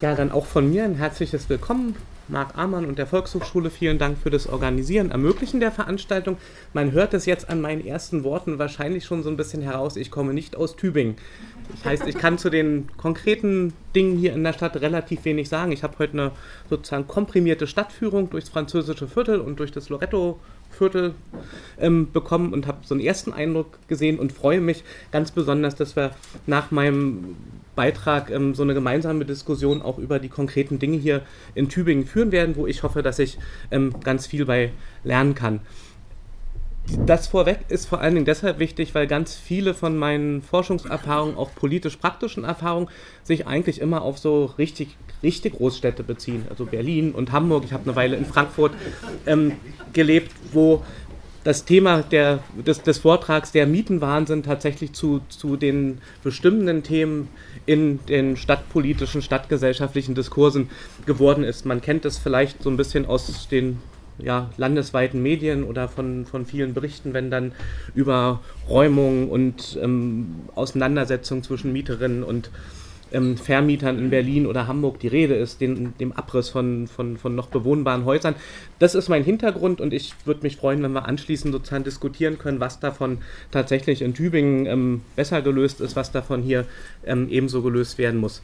Ja, dann auch von mir ein herzliches Willkommen. Marc Amann und der Volkshochschule, vielen Dank für das Organisieren, Ermöglichen der Veranstaltung. Man hört es jetzt an meinen ersten Worten wahrscheinlich schon so ein bisschen heraus, ich komme nicht aus Tübingen. Das heißt, ich kann zu den konkreten Dingen hier in der Stadt relativ wenig sagen. Ich habe heute eine sozusagen komprimierte Stadtführung durchs französische Viertel und durch das Loretto-Viertel ähm, bekommen und habe so einen ersten Eindruck gesehen und freue mich ganz besonders, dass wir nach meinem Beitrag ähm, so eine gemeinsame Diskussion auch über die konkreten Dinge hier in Tübingen führen werden, wo ich hoffe, dass ich ähm, ganz viel bei lernen kann. Das vorweg ist vor allen Dingen deshalb wichtig, weil ganz viele von meinen Forschungserfahrungen, auch politisch-praktischen Erfahrungen, sich eigentlich immer auf so richtig, richtig Großstädte beziehen. Also Berlin und Hamburg. Ich habe eine Weile in Frankfurt ähm, gelebt, wo das Thema der, des, des, Vortrags der Mietenwahnsinn tatsächlich zu, zu den bestimmenden Themen in den stadtpolitischen, stadtgesellschaftlichen Diskursen geworden ist. Man kennt es vielleicht so ein bisschen aus den ja, landesweiten Medien oder von, von vielen Berichten, wenn dann über Räumung und ähm, Auseinandersetzung zwischen Mieterinnen und ähm, Vermietern in Berlin oder Hamburg die Rede ist, den, dem Abriss von, von, von noch bewohnbaren Häusern. Das ist mein Hintergrund und ich würde mich freuen, wenn wir anschließend sozusagen diskutieren können, was davon tatsächlich in Tübingen ähm, besser gelöst ist, was davon hier ähm, ebenso gelöst werden muss.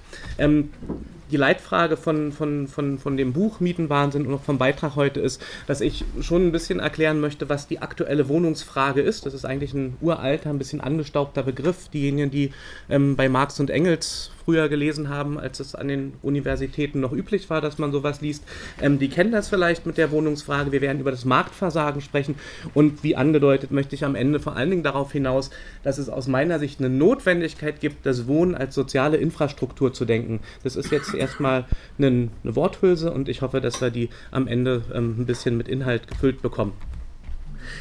Die Leitfrage von, von, von, von dem Buch Mietenwahnsinn und auch vom Beitrag heute ist, dass ich schon ein bisschen erklären möchte, was die aktuelle Wohnungsfrage ist. Das ist eigentlich ein uralter, ein bisschen angestaubter Begriff. Diejenigen, die ähm, bei Marx und Engels früher gelesen haben, als es an den Universitäten noch üblich war, dass man sowas liest, ähm, die kennen das vielleicht mit der Wohnungsfrage. Wir werden über das Marktversagen sprechen und wie angedeutet möchte ich am Ende vor allen Dingen darauf hinaus, dass es aus meiner Sicht eine Notwendigkeit gibt, das Wohnen als soziale Infrastruktur zu denken. Das ist jetzt erstmal eine, eine Worthülse und ich hoffe, dass wir die am Ende ähm, ein bisschen mit Inhalt gefüllt bekommen.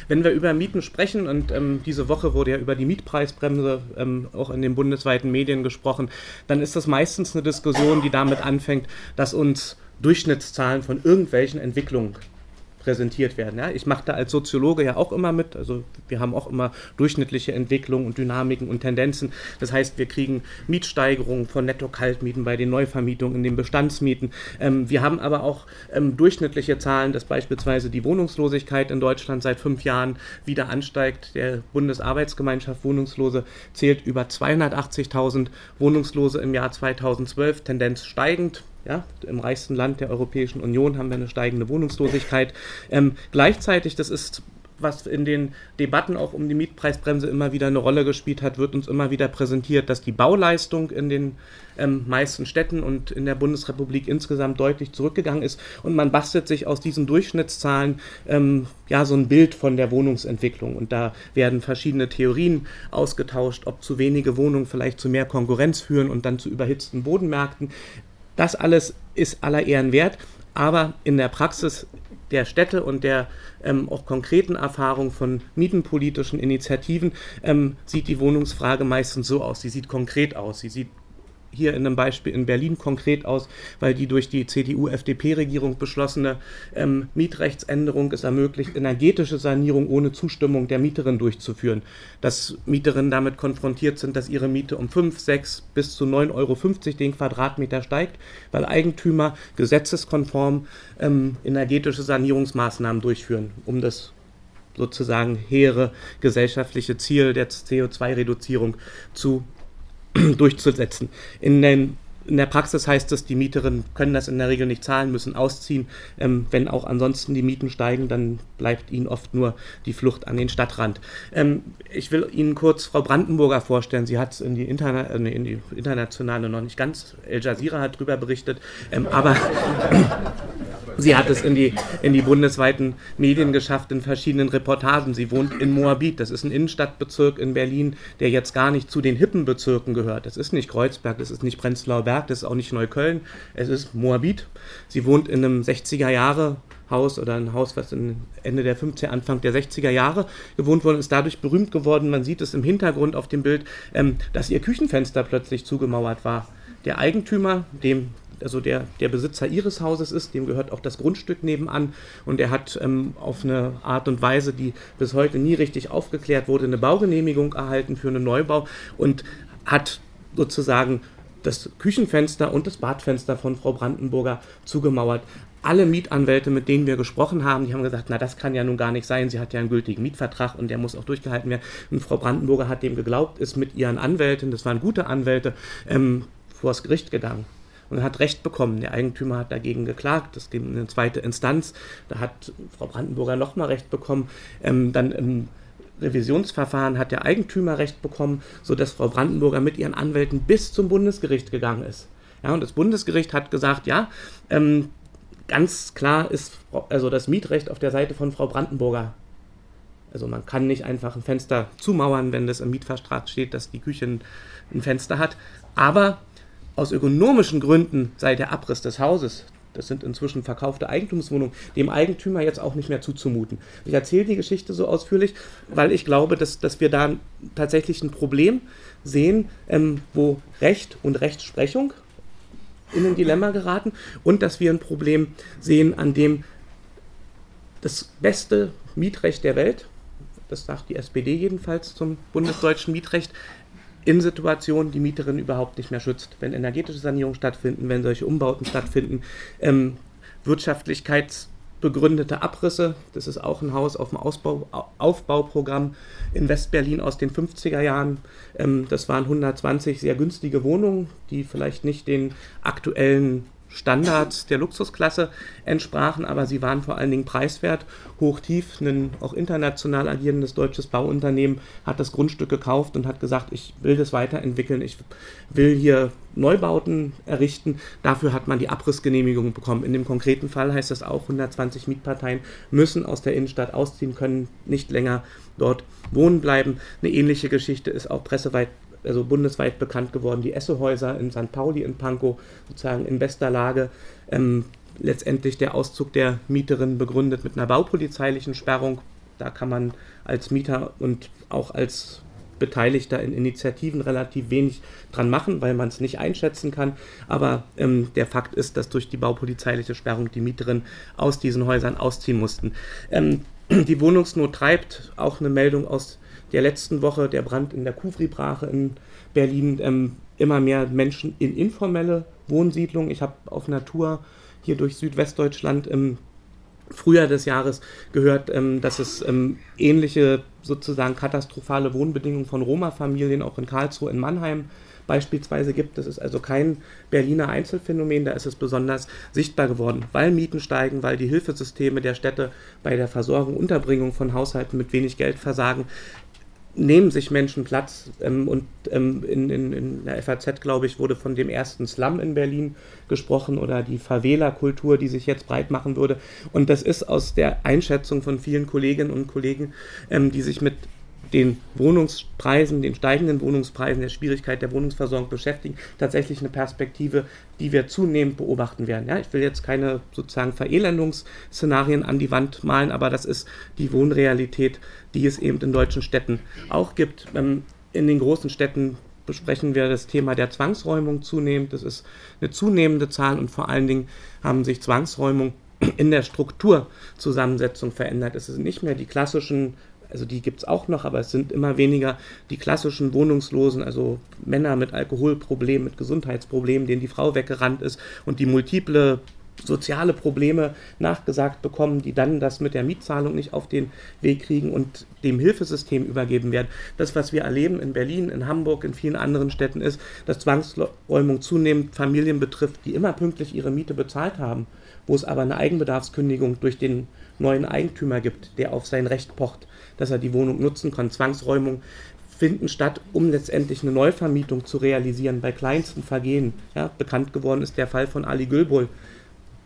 Wenn wir über Mieten sprechen, und ähm, diese Woche wurde ja über die Mietpreisbremse ähm, auch in den bundesweiten Medien gesprochen, dann ist das meistens eine Diskussion, die damit anfängt, dass uns Durchschnittszahlen von irgendwelchen Entwicklungen präsentiert werden. Ja? Ich mache da als Soziologe ja auch immer mit. Also wir haben auch immer durchschnittliche Entwicklungen und Dynamiken und Tendenzen. Das heißt, wir kriegen Mietsteigerungen von Netto-Kaltmieten bei den Neuvermietungen in den Bestandsmieten. Ähm, wir haben aber auch ähm, durchschnittliche Zahlen, dass beispielsweise die Wohnungslosigkeit in Deutschland seit fünf Jahren wieder ansteigt. Der Bundesarbeitsgemeinschaft Wohnungslose zählt über 280.000 Wohnungslose im Jahr 2012, Tendenz steigend. Ja, Im reichsten Land der Europäischen Union haben wir eine steigende Wohnungslosigkeit. Ähm, gleichzeitig, das ist was in den Debatten auch um die Mietpreisbremse immer wieder eine Rolle gespielt hat, wird uns immer wieder präsentiert, dass die Bauleistung in den ähm, meisten Städten und in der Bundesrepublik insgesamt deutlich zurückgegangen ist. Und man bastelt sich aus diesen Durchschnittszahlen ähm, ja so ein Bild von der Wohnungsentwicklung. Und da werden verschiedene Theorien ausgetauscht, ob zu wenige Wohnungen vielleicht zu mehr Konkurrenz führen und dann zu überhitzten Bodenmärkten. Das alles ist aller Ehren wert, aber in der Praxis der Städte und der ähm, auch konkreten Erfahrung von mietenpolitischen Initiativen ähm, sieht die Wohnungsfrage meistens so aus. Sie sieht konkret aus. Sie sieht hier in einem Beispiel in Berlin konkret aus, weil die durch die CDU-FDP-Regierung beschlossene ähm, Mietrechtsänderung es ermöglicht, energetische Sanierung ohne Zustimmung der Mieterin durchzuführen. Dass Mieterinnen damit konfrontiert sind, dass ihre Miete um 5, 6 bis zu 9,50 Euro den Quadratmeter steigt, weil Eigentümer gesetzeskonform ähm, energetische Sanierungsmaßnahmen durchführen, um das sozusagen hehre gesellschaftliche Ziel der CO2-Reduzierung zu durchzusetzen. In den in der Praxis heißt es, die Mieterinnen können das in der Regel nicht zahlen, müssen ausziehen. Ähm, wenn auch ansonsten die Mieten steigen, dann bleibt ihnen oft nur die Flucht an den Stadtrand. Ähm, ich will Ihnen kurz Frau Brandenburger vorstellen. Sie hat es in, die Interna äh, in die internationale noch nicht ganz. El Jazeera hat darüber berichtet. Ähm, aber Sie hat es in die, in die bundesweiten Medien geschafft, in verschiedenen Reportagen. Sie wohnt in Moabit, das ist ein Innenstadtbezirk in Berlin, der jetzt gar nicht zu den hippen Bezirken gehört. Das ist nicht Kreuzberg, das ist nicht Prenzlauer Berg, das ist auch nicht Neukölln, es ist Moabit. Sie wohnt in einem 60er Jahre Haus oder ein Haus, was Ende der 50er, Anfang der 60er Jahre gewohnt worden ist, dadurch berühmt geworden. Man sieht es im Hintergrund auf dem Bild, ähm, dass ihr Küchenfenster plötzlich zugemauert war. Der Eigentümer, dem also der, der Besitzer ihres Hauses ist, dem gehört auch das Grundstück nebenan und er hat ähm, auf eine Art und Weise, die bis heute nie richtig aufgeklärt wurde, eine Baugenehmigung erhalten für einen Neubau und hat sozusagen das Küchenfenster und das Badfenster von Frau Brandenburger zugemauert. Alle Mietanwälte, mit denen wir gesprochen haben, die haben gesagt, na das kann ja nun gar nicht sein, sie hat ja einen gültigen Mietvertrag und der muss auch durchgehalten werden. Und Frau Brandenburger hat dem geglaubt, ist mit ihren Anwälten, das waren gute Anwälte, ähm, vor das Gericht gegangen und hat Recht bekommen. Der Eigentümer hat dagegen geklagt, das ging in eine zweite Instanz, da hat Frau Brandenburger nochmal Recht bekommen. Ähm, dann im Revisionsverfahren hat der Eigentümer Recht bekommen, sodass Frau Brandenburger mit ihren Anwälten bis zum Bundesgericht gegangen ist. Ja, und das Bundesgericht hat gesagt, ja, ähm, ganz klar ist also das Mietrecht auf der Seite von Frau Brandenburger. Also man kann nicht einfach ein Fenster zumauern, wenn das im Mietvertrag steht, dass die Küche ein Fenster hat. Aber aus ökonomischen Gründen sei der Abriss des Hauses, das sind inzwischen verkaufte Eigentumswohnungen, dem Eigentümer jetzt auch nicht mehr zuzumuten. Ich erzähle die Geschichte so ausführlich, weil ich glaube, dass, dass wir da tatsächlich ein Problem sehen, ähm, wo Recht und Rechtsprechung in ein Dilemma geraten und dass wir ein Problem sehen, an dem das beste Mietrecht der Welt, das sagt die SPD jedenfalls zum bundesdeutschen Mietrecht, in Situationen die Mieterin überhaupt nicht mehr schützt. Wenn energetische Sanierungen stattfinden, wenn solche Umbauten stattfinden, ähm, wirtschaftlichkeitsbegründete Abrisse, das ist auch ein Haus auf dem Ausbau, Aufbauprogramm in Westberlin aus den 50er Jahren. Ähm, das waren 120 sehr günstige Wohnungen, die vielleicht nicht den aktuellen Standards der Luxusklasse entsprachen, aber sie waren vor allen Dingen preiswert, hoch tief. Ein auch international agierendes deutsches Bauunternehmen hat das Grundstück gekauft und hat gesagt, ich will das weiterentwickeln, ich will hier Neubauten errichten. Dafür hat man die Abrissgenehmigung bekommen. In dem konkreten Fall heißt das auch, 120 Mietparteien müssen aus der Innenstadt ausziehen, können nicht länger dort wohnen bleiben. Eine ähnliche Geschichte ist auch presseweit also bundesweit bekannt geworden, die Essehäuser in St. Pauli in Pankow, sozusagen in bester Lage. Ähm, letztendlich der Auszug der Mieterin begründet mit einer baupolizeilichen Sperrung. Da kann man als Mieter und auch als Beteiligter in Initiativen relativ wenig dran machen, weil man es nicht einschätzen kann. Aber ähm, der Fakt ist, dass durch die baupolizeiliche Sperrung die Mieterinnen aus diesen Häusern ausziehen mussten. Ähm, die Wohnungsnot treibt auch eine Meldung aus der letzten Woche, der Brand in der Kuvri-Brache in Berlin, ähm, immer mehr Menschen in informelle Wohnsiedlungen. Ich habe auf Natur hier durch Südwestdeutschland im Frühjahr des Jahres gehört, ähm, dass es ähm, ähnliche sozusagen katastrophale Wohnbedingungen von Roma-Familien auch in Karlsruhe, in Mannheim beispielsweise gibt. Das ist also kein Berliner Einzelfenomen, da ist es besonders sichtbar geworden, weil Mieten steigen, weil die Hilfesysteme der Städte bei der Versorgung, Unterbringung von Haushalten mit wenig Geld versagen nehmen sich Menschen Platz. Ähm, und ähm, in, in, in, der FAZ, glaube ich, wurde von dem ersten Slum in Berlin gesprochen oder die Favela-Kultur, die sich jetzt breit machen würde. Und das ist aus der Einschätzung von vielen Kolleginnen und Kollegen, ähm, die sich mit den Wohnungspreisen, den steigenden Wohnungspreisen, der Schwierigkeit der Wohnungsversorgung beschäftigen, tatsächlich eine Perspektive, die wir zunehmend beobachten werden. Ja, ich will jetzt keine sozusagen Verelendungsszenarien an die Wand malen, aber das ist die Wohnrealität, die es eben in deutschen Städten auch gibt. Ähm, in den großen Städten besprechen wir das Thema der Zwangsräumung zunehmend. Das ist eine zunehmende Zahl und vor allen Dingen haben sich Zwangsräumungen in der Strukturzusammensetzung verändert. Es sind nicht mehr die klassischen also die gibt es auch noch, aber es sind immer weniger die klassischen Wohnungslosen, also Männer mit Alkoholproblemen, mit Gesundheitsproblemen, denen die Frau weggerannt ist und die multiple soziale Probleme nachgesagt bekommen, die dann das mit der Mietzahlung nicht auf den Weg kriegen und dem Hilfesystem übergeben werden. Das, was wir erleben in Berlin, in Hamburg, in vielen anderen Städten ist, dass Zwangsräumung zunehmend Familien betrifft, die immer pünktlich ihre Miete bezahlt haben, wo es aber eine Eigenbedarfskündigung durch den neuen Eigentümer gibt, der auf sein Recht pocht dass er die Wohnung nutzen kann. Zwangsräumung finden statt, um letztendlich eine Neuvermietung zu realisieren bei kleinsten Vergehen. Ja, bekannt geworden ist der Fall von Ali Gülbul,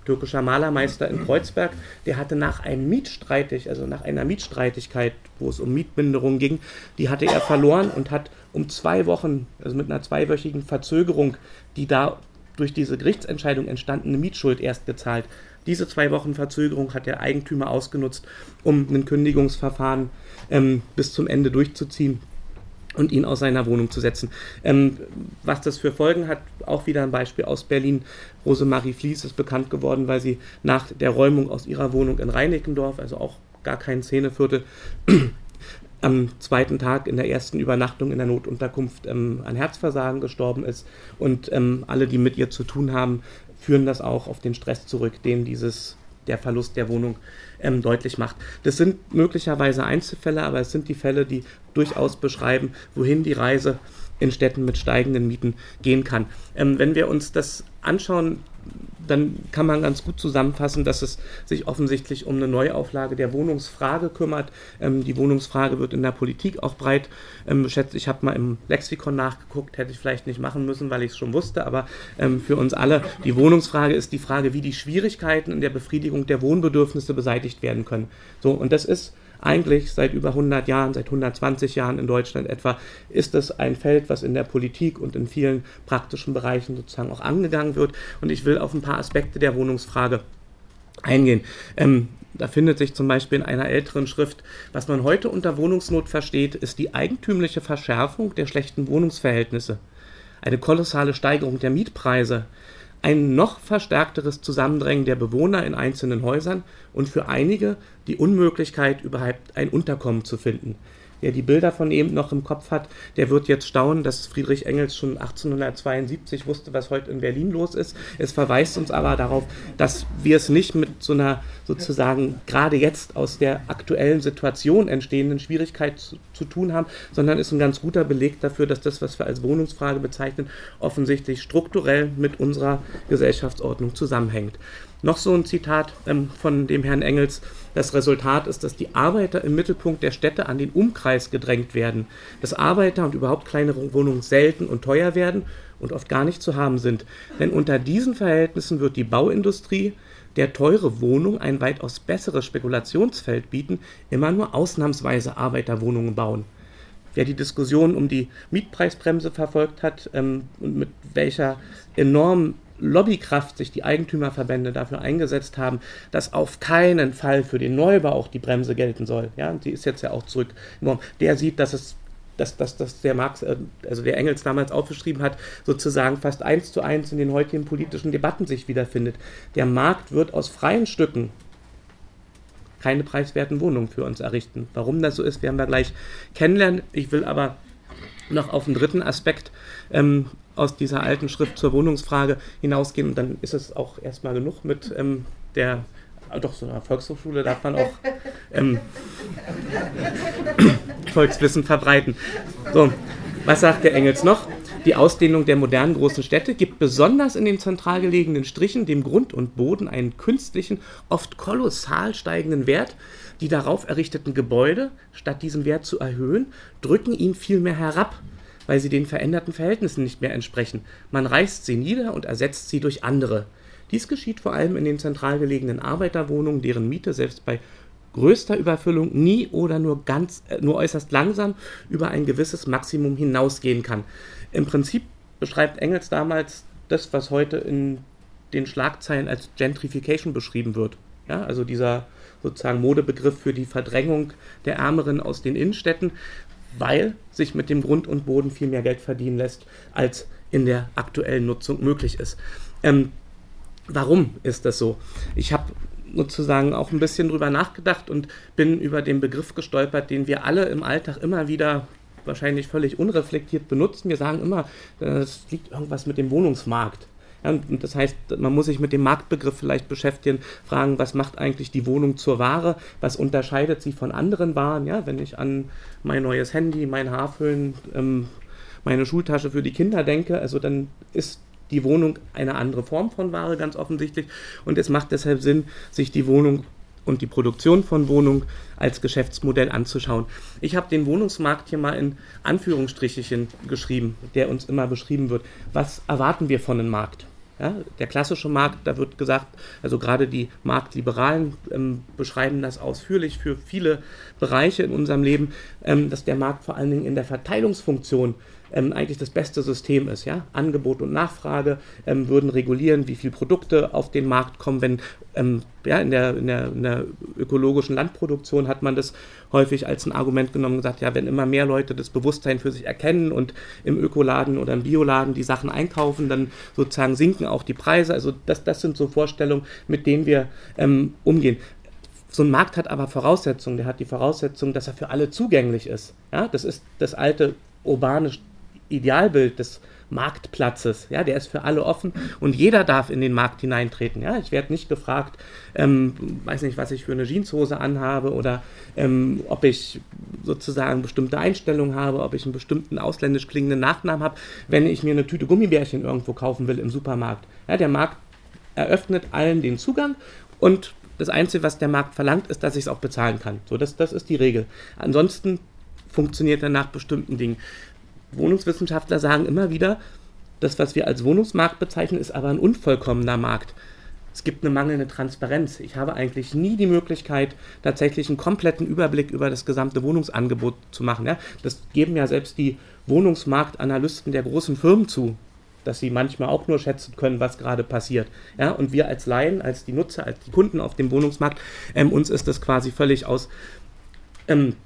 türkischer Malermeister in Kreuzberg, der hatte nach einem Mietstreitig, also nach einer Mietstreitigkeit, wo es um Mietminderung ging, die hatte er verloren und hat um zwei Wochen, also mit einer zweiwöchigen Verzögerung, die da durch diese Gerichtsentscheidung entstandene Mietschuld erst gezahlt. Diese zwei Wochen Verzögerung hat der Eigentümer ausgenutzt, um ein Kündigungsverfahren ähm, bis zum Ende durchzuziehen und ihn aus seiner Wohnung zu setzen. Ähm, was das für Folgen hat, auch wieder ein Beispiel aus Berlin. Rosemarie Fließ ist bekannt geworden, weil sie nach der Räumung aus ihrer Wohnung in Reinickendorf, also auch gar kein Szeneviertel, am zweiten Tag in der ersten Übernachtung in der Notunterkunft ähm, an Herzversagen gestorben ist. Und ähm, alle, die mit ihr zu tun haben, führen das auch auf den Stress zurück, den dieses der Verlust der Wohnung ähm, deutlich macht. Das sind möglicherweise Einzelfälle, aber es sind die Fälle, die durchaus beschreiben, wohin die Reise in Städten mit steigenden Mieten gehen kann. Ähm, wenn wir uns das anschauen, dann kann man ganz gut zusammenfassen, dass es sich offensichtlich um eine Neuauflage der Wohnungsfrage kümmert. Ähm, die Wohnungsfrage wird in der Politik auch breit ähm, beschätzt. Ich habe mal im Lexikon nachgeguckt, hätte ich vielleicht nicht machen müssen, weil ich es schon wusste, aber ähm, für uns alle, die Wohnungsfrage ist die Frage, wie die Schwierigkeiten in der Befriedigung der Wohnbedürfnisse beseitigt werden können. So, und das ist eigentlich seit über 100 Jahren, seit 120 Jahren in Deutschland etwa, ist es ein Feld, was in der Politik und in vielen praktischen Bereichen sozusagen auch angegangen wird. Und ich will auf ein paar Aspekte der Wohnungsfrage eingehen. Ähm, da findet sich zum Beispiel in einer älteren Schrift, was man heute unter Wohnungsnot versteht, ist die eigentümliche Verschärfung der schlechten Wohnungsverhältnisse, eine kolossale Steigerung der Mietpreise, ein noch verstärkteres Zusammendrängen der Bewohner in einzelnen Häusern und für einige die Unmöglichkeit, überhaupt ein Unterkommen zu finden der die Bilder von eben noch im Kopf hat, der wird jetzt staunen, dass Friedrich Engels schon 1872 wusste, was heute in Berlin los ist. Es verweist uns aber darauf, dass wir es nicht mit so einer sozusagen gerade jetzt aus der aktuellen Situation entstehenden Schwierigkeit zu, zu tun haben, sondern ist ein ganz guter Beleg dafür, dass das, was wir als Wohnungsfrage bezeichnen, offensichtlich strukturell mit unserer Gesellschaftsordnung zusammenhängt. Noch so ein Zitat ähm, von dem Herrn Engels. Das Resultat ist, dass die Arbeiter im Mittelpunkt der Städte an den Umkreis gedrängt werden, dass Arbeiter und überhaupt kleinere Wohnungen selten und teuer werden und oft gar nicht zu haben sind. Denn unter diesen Verhältnissen wird die Bauindustrie, der teure Wohnung ein weitaus besseres Spekulationsfeld bieten, immer nur ausnahmsweise Arbeiterwohnungen bauen. Wer die Diskussion um die Mietpreisbremse verfolgt hat ähm, und mit welcher enormen Lobbykraft sich die Eigentümerverbände dafür eingesetzt haben, dass auf keinen Fall für den Neubau auch die Bremse gelten soll. Ja, die ist jetzt ja auch zurück. Der sieht, dass es dass, dass, dass der Marx, äh, also der Engels damals aufgeschrieben hat, sozusagen fast eins zu eins in den heutigen politischen Debatten sich wiederfindet. Der Markt wird aus freien Stücken keine preiswerten Wohnungen für uns errichten. Warum das so ist, werden wir gleich kennenlernen. Ich will aber noch auf einen dritten Aspekt ähm, aus dieser alten Schrift zur Wohnungsfrage hinausgehen. Und dann ist es auch erstmal genug mit ähm, der, doch so einer Volkshochschule darf man auch ähm, Volkswissen verbreiten. So, was sagt der Engels noch? Die Ausdehnung der modernen großen Städte gibt besonders in den zentral gelegenen Strichen dem Grund und Boden einen künstlichen, oft kolossal steigenden Wert. Die darauf errichteten Gebäude, statt diesen Wert zu erhöhen, drücken ihn vielmehr herab weil sie den veränderten Verhältnissen nicht mehr entsprechen. Man reißt sie nieder und ersetzt sie durch andere. Dies geschieht vor allem in den zentral gelegenen Arbeiterwohnungen, deren Miete selbst bei größter Überfüllung nie oder nur ganz äh, nur äußerst langsam über ein gewisses Maximum hinausgehen kann. Im Prinzip beschreibt Engels damals das, was heute in den Schlagzeilen als Gentrification beschrieben wird. Ja, also dieser sozusagen Modebegriff für die Verdrängung der Ärmeren aus den Innenstädten, weil sich mit dem Grund und Boden viel mehr Geld verdienen lässt, als in der aktuellen Nutzung möglich ist. Ähm, warum ist das so? Ich habe sozusagen auch ein bisschen drüber nachgedacht und bin über den Begriff gestolpert, den wir alle im Alltag immer wieder wahrscheinlich völlig unreflektiert benutzen. Wir sagen immer, es liegt irgendwas mit dem Wohnungsmarkt. Und das heißt, man muss sich mit dem Marktbegriff vielleicht beschäftigen, fragen, was macht eigentlich die Wohnung zur Ware, was unterscheidet sie von anderen Waren. Ja, wenn ich an mein neues Handy, mein Haarfüllen, ähm, meine Schultasche für die Kinder denke, also dann ist die Wohnung eine andere Form von Ware ganz offensichtlich und es macht deshalb Sinn, sich die Wohnung und die Produktion von Wohnungen als Geschäftsmodell anzuschauen. Ich habe den Wohnungsmarkt hier mal in Anführungsstrichen geschrieben, der uns immer beschrieben wird. Was erwarten wir von einem Markt? Ja, der klassische Markt, da wird gesagt, also gerade die Marktliberalen ähm, beschreiben das ausführlich für viele Bereiche in unserem Leben, ähm, dass der Markt vor allen Dingen in der Verteilungsfunktion ähm, eigentlich das beste System ist. Ja? Angebot und Nachfrage ähm, würden regulieren, wie viele Produkte auf den Markt kommen. Wenn ähm, ja, in, der, in, der, in der ökologischen Landproduktion hat man das häufig als ein Argument genommen und gesagt, ja, wenn immer mehr Leute das Bewusstsein für sich erkennen und im Ökoladen oder im Bioladen die Sachen einkaufen, dann sozusagen sinken auch die Preise. Also das, das sind so Vorstellungen, mit denen wir ähm, umgehen So ein Markt hat aber Voraussetzungen. Der hat die Voraussetzung, dass er für alle zugänglich ist. Ja, das ist das alte urbane Idealbild des Marktplatzes. Ja, der ist für alle offen und jeder darf in den Markt hineintreten. Ja, ich werde nicht gefragt, ähm, weiß nicht, was ich für eine Jeanshose anhabe oder ähm, ob ich sozusagen bestimmte Einstellungen habe, ob ich einen bestimmten ausländisch klingenden Nachnamen habe, wenn ich mir eine Tüte Gummibärchen irgendwo kaufen will im Supermarkt. Ja, der Markt eröffnet allen den Zugang und das Einzige, was der Markt verlangt, ist, dass ich es auch bezahlen kann. So, das, das ist die Regel. Ansonsten funktioniert er nach bestimmten Dingen. Wohnungswissenschaftler sagen immer wieder, das, was wir als Wohnungsmarkt bezeichnen, ist aber ein unvollkommener Markt. Es gibt eine mangelnde Transparenz. Ich habe eigentlich nie die Möglichkeit, tatsächlich einen kompletten Überblick über das gesamte Wohnungsangebot zu machen. Ja? Das geben ja selbst die Wohnungsmarktanalysten der großen Firmen zu, dass sie manchmal auch nur schätzen können, was gerade passiert. Ja? Und wir als Laien, als die Nutzer, als die Kunden auf dem Wohnungsmarkt, ähm, uns ist das quasi völlig aus. Ähm,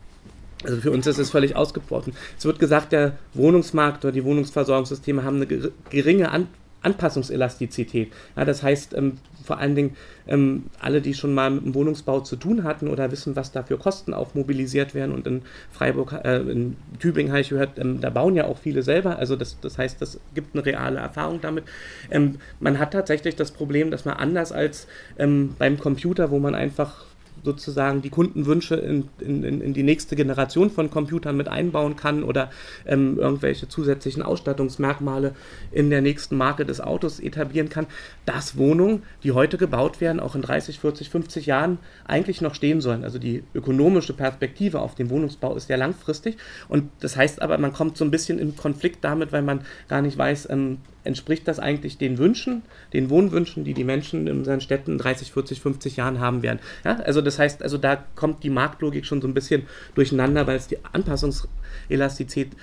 also für uns ist es völlig ausgebrochen. Es wird gesagt, der Wohnungsmarkt oder die Wohnungsversorgungssysteme haben eine geringe An Anpassungselastizität. Ja, das heißt, ähm, vor allen Dingen ähm, alle, die schon mal mit dem Wohnungsbau zu tun hatten oder wissen, was da für Kosten auch mobilisiert werden. Und in Freiburg, äh, in Tübingen habe ich gehört, ähm, da bauen ja auch viele selber. Also das, das heißt, das gibt eine reale Erfahrung damit. Ähm, man hat tatsächlich das Problem, dass man anders als ähm, beim Computer, wo man einfach sozusagen die Kundenwünsche in, in, in die nächste Generation von Computern mit einbauen kann oder ähm, irgendwelche zusätzlichen Ausstattungsmerkmale in der nächsten Marke des Autos etablieren kann, dass Wohnungen, die heute gebaut werden, auch in 30, 40, 50 Jahren eigentlich noch stehen sollen. Also die ökonomische Perspektive auf den Wohnungsbau ist sehr langfristig und das heißt aber, man kommt so ein bisschen in Konflikt damit, weil man gar nicht weiß, ähm, entspricht das eigentlich den Wünschen, den Wohnwünschen, die die Menschen in unseren Städten 30, 40, 50 Jahren haben werden. Ja, also das heißt, also da kommt die Marktlogik schon so ein bisschen durcheinander, weil es die Anpassungselastizität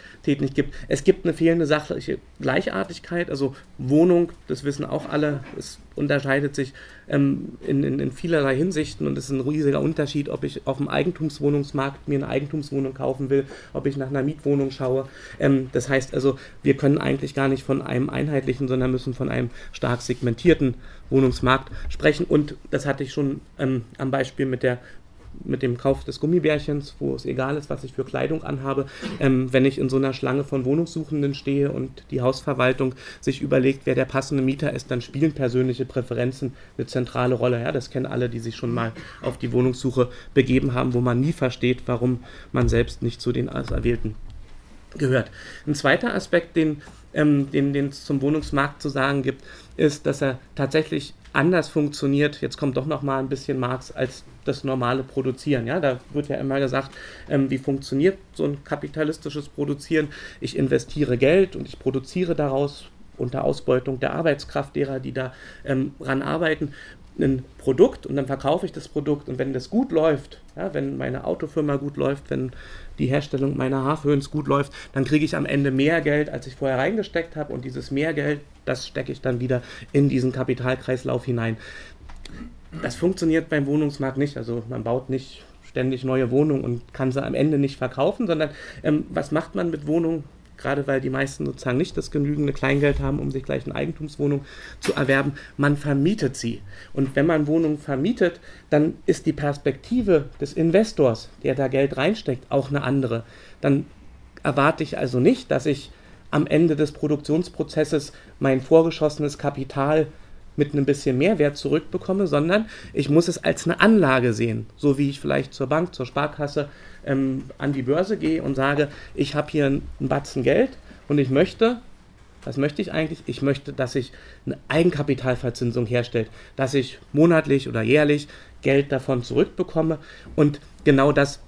nicht gibt. Es gibt eine fehlende sachliche Gleichartigkeit, also Wohnung, das wissen auch alle, es unterscheidet sich ähm, in, in, in, vielerlei Hinsichten und es ist ein riesiger Unterschied, ob ich auf dem Eigentumswohnungsmarkt mir eine Eigentumswohnung kaufen will, ob ich nach einer Mietwohnung schaue. Ähm, das heißt also, wir können eigentlich gar nicht von einem einheitlichen, sondern müssen von einem stark segmentierten Wohnungsmarkt sprechen. Und das hatte ich schon ähm, am Beispiel mit der mit dem Kauf des Gummibärchens, wo es egal ist, was ich für Kleidung anhabe, ähm, wenn ich in so einer Schlange von Wohnungssuchenden stehe und die Hausverwaltung sich überlegt, wer der passende Mieter ist, dann spielen persönliche Präferenzen eine zentrale Rolle. Ja, das kennen alle, die sich schon mal auf die Wohnungssuche begeben haben, wo man nie versteht, warum man selbst nicht zu den Auserwählten gehört. Ein zweiter Aspekt, den ähm, den es zum Wohnungsmarkt zu sagen gibt, ist, dass er tatsächlich anders funktioniert, jetzt kommt doch noch mal ein bisschen Marx, als das normale Produzieren. Ja, da wird ja immer gesagt, ähm, wie funktioniert so ein kapitalistisches Produzieren? Ich investiere Geld und ich produziere daraus unter Ausbeutung der Arbeitskraft derer, die da ähm, arbeiten, ein Produkt und dann verkaufe ich das Produkt und wenn das gut läuft, ja, wenn meine Autofirma gut läuft, wenn die Herstellung meiner Haarföhns gut läuft, dann kriege ich am Ende mehr Geld, als ich vorher reingesteckt habe und dieses Mehrgeld, das stecke ich dann wieder in diesen Kapitalkreislauf hinein. Das funktioniert beim Wohnungsmarkt nicht, also man baut nicht ständig neue Wohnungen und kann sie am Ende nicht verkaufen, sondern ähm, was macht man mit Wohnungen? Gerade weil die meisten sozusagen nicht das genügende Kleingeld haben, um sich gleich eine Eigentumswohnung zu erwerben. Man vermietet sie. Und wenn man Wohnungen vermietet, dann ist die Perspektive des Investors, der da Geld reinsteckt, auch eine andere. Dann erwarte ich also nicht, dass ich am Ende des Produktionsprozesses mein vorgeschossenes Kapital mit einem bisschen Mehrwert zurückbekomme, sondern ich muss es als eine Anlage sehen, so wie ich vielleicht zur Bank, zur Sparkasse ähm, an die Börse gehe und sage, ich habe hier einen Batzen Geld und ich möchte, was möchte ich eigentlich? Ich möchte, dass sich eine Eigenkapitalverzinsung herstellt, dass ich monatlich oder jährlich Geld davon zurückbekomme und genau das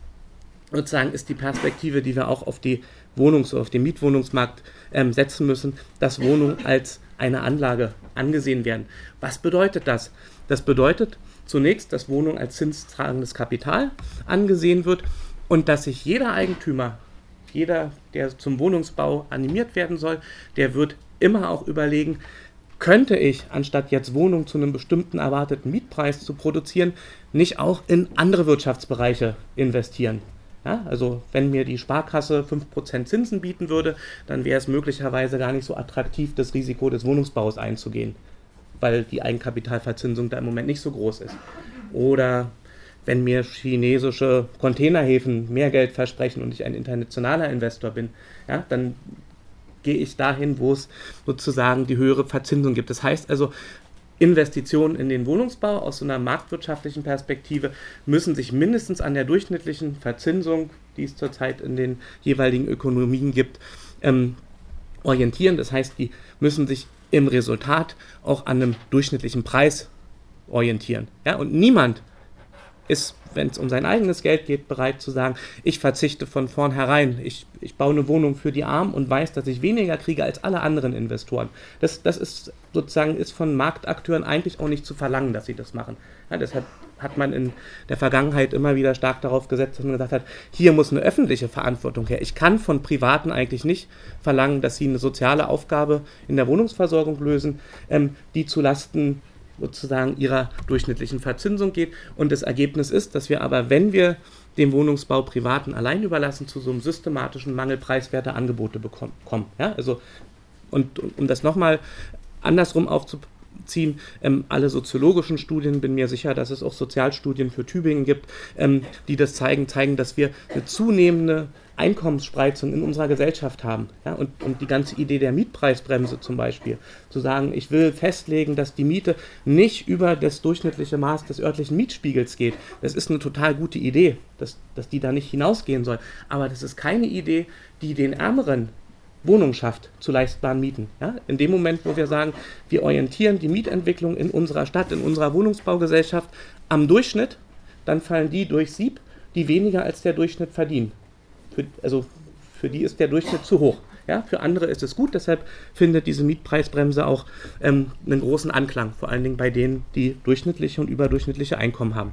sozusagen ist die Perspektive, die wir auch auf die Wohnungs- auf den Mietwohnungsmarkt ähm, setzen müssen, dass Wohnungen als eine Anlage angesehen werden. Was bedeutet das? Das bedeutet zunächst, dass Wohnung als zinstragendes Kapital angesehen wird und dass sich jeder Eigentümer, jeder, der zum Wohnungsbau animiert werden soll, der wird immer auch überlegen, könnte ich, anstatt jetzt Wohnungen zu einem bestimmten erwarteten Mietpreis zu produzieren, nicht auch in andere Wirtschaftsbereiche investieren. Ja, also wenn mir die Sparkasse 5% Zinsen bieten würde, dann wäre es möglicherweise gar nicht so attraktiv, das Risiko des Wohnungsbaus einzugehen, weil die Eigenkapitalverzinsung da im Moment nicht so groß ist. Oder wenn mir chinesische Containerhäfen mehr Geld versprechen und ich ein internationaler Investor bin, ja, dann gehe ich dahin, wo es sozusagen die höhere Verzinsung gibt. Das heißt also, Investitionen in den Wohnungsbau aus so einer marktwirtschaftlichen Perspektive müssen sich mindestens an der durchschnittlichen Verzinsung, die es zurzeit in den jeweiligen Ökonomien gibt, ähm, orientieren. Das heißt, die müssen sich im Resultat auch an einem durchschnittlichen Preis orientieren. Ja? Und niemand ist, wenn es um sein eigenes Geld geht, bereit zu sagen, ich verzichte von vornherein, ich, ich baue eine Wohnung für die Armen und weiß, dass ich weniger kriege als alle anderen Investoren. Das, das ist sozusagen ist von Marktakteuren eigentlich auch nicht zu verlangen, dass sie das machen. Ja, deshalb hat man in der Vergangenheit immer wieder stark darauf gesetzt, dass man gesagt hat, hier muss eine öffentliche Verantwortung her. Ich kann von Privaten eigentlich nicht verlangen, dass sie eine soziale Aufgabe in der Wohnungsversorgung lösen, ähm, die zulasten sozusagen ihrer durchschnittlichen Verzinsung geht. Und das Ergebnis ist, dass wir aber, wenn wir den Wohnungsbau Privaten allein überlassen, zu so einem systematischen Mangel preiswerter Angebote bekommen. Ja, also, und um das nochmal andersrum aufzuziehen, ähm, alle soziologischen Studien, bin mir sicher, dass es auch Sozialstudien für Tübingen gibt, ähm, die das zeigen, zeigen, dass wir eine zunehmende Einkommensspreizung in unserer Gesellschaft haben. Ja, und, und die ganze Idee der Mietpreisbremse zum Beispiel, zu sagen, ich will festlegen, dass die Miete nicht über das durchschnittliche Maß des örtlichen Mietspiegels geht. Das ist eine total gute Idee, dass, dass die da nicht hinausgehen soll. Aber das ist keine Idee, die den Ärmeren Wohnung schafft zu leistbaren Mieten. Ja? In dem Moment, wo wir sagen, wir orientieren die Mietentwicklung in unserer Stadt, in unserer Wohnungsbaugesellschaft am Durchschnitt, dann fallen die durch Sieb, die weniger als der Durchschnitt verdienen. Für, also für die ist der Durchschnitt zu hoch. Ja, für andere ist es gut, deshalb findet diese Mietpreisbremse auch ähm, einen großen Anklang, vor allen Dingen bei denen, die durchschnittliche und überdurchschnittliche Einkommen haben.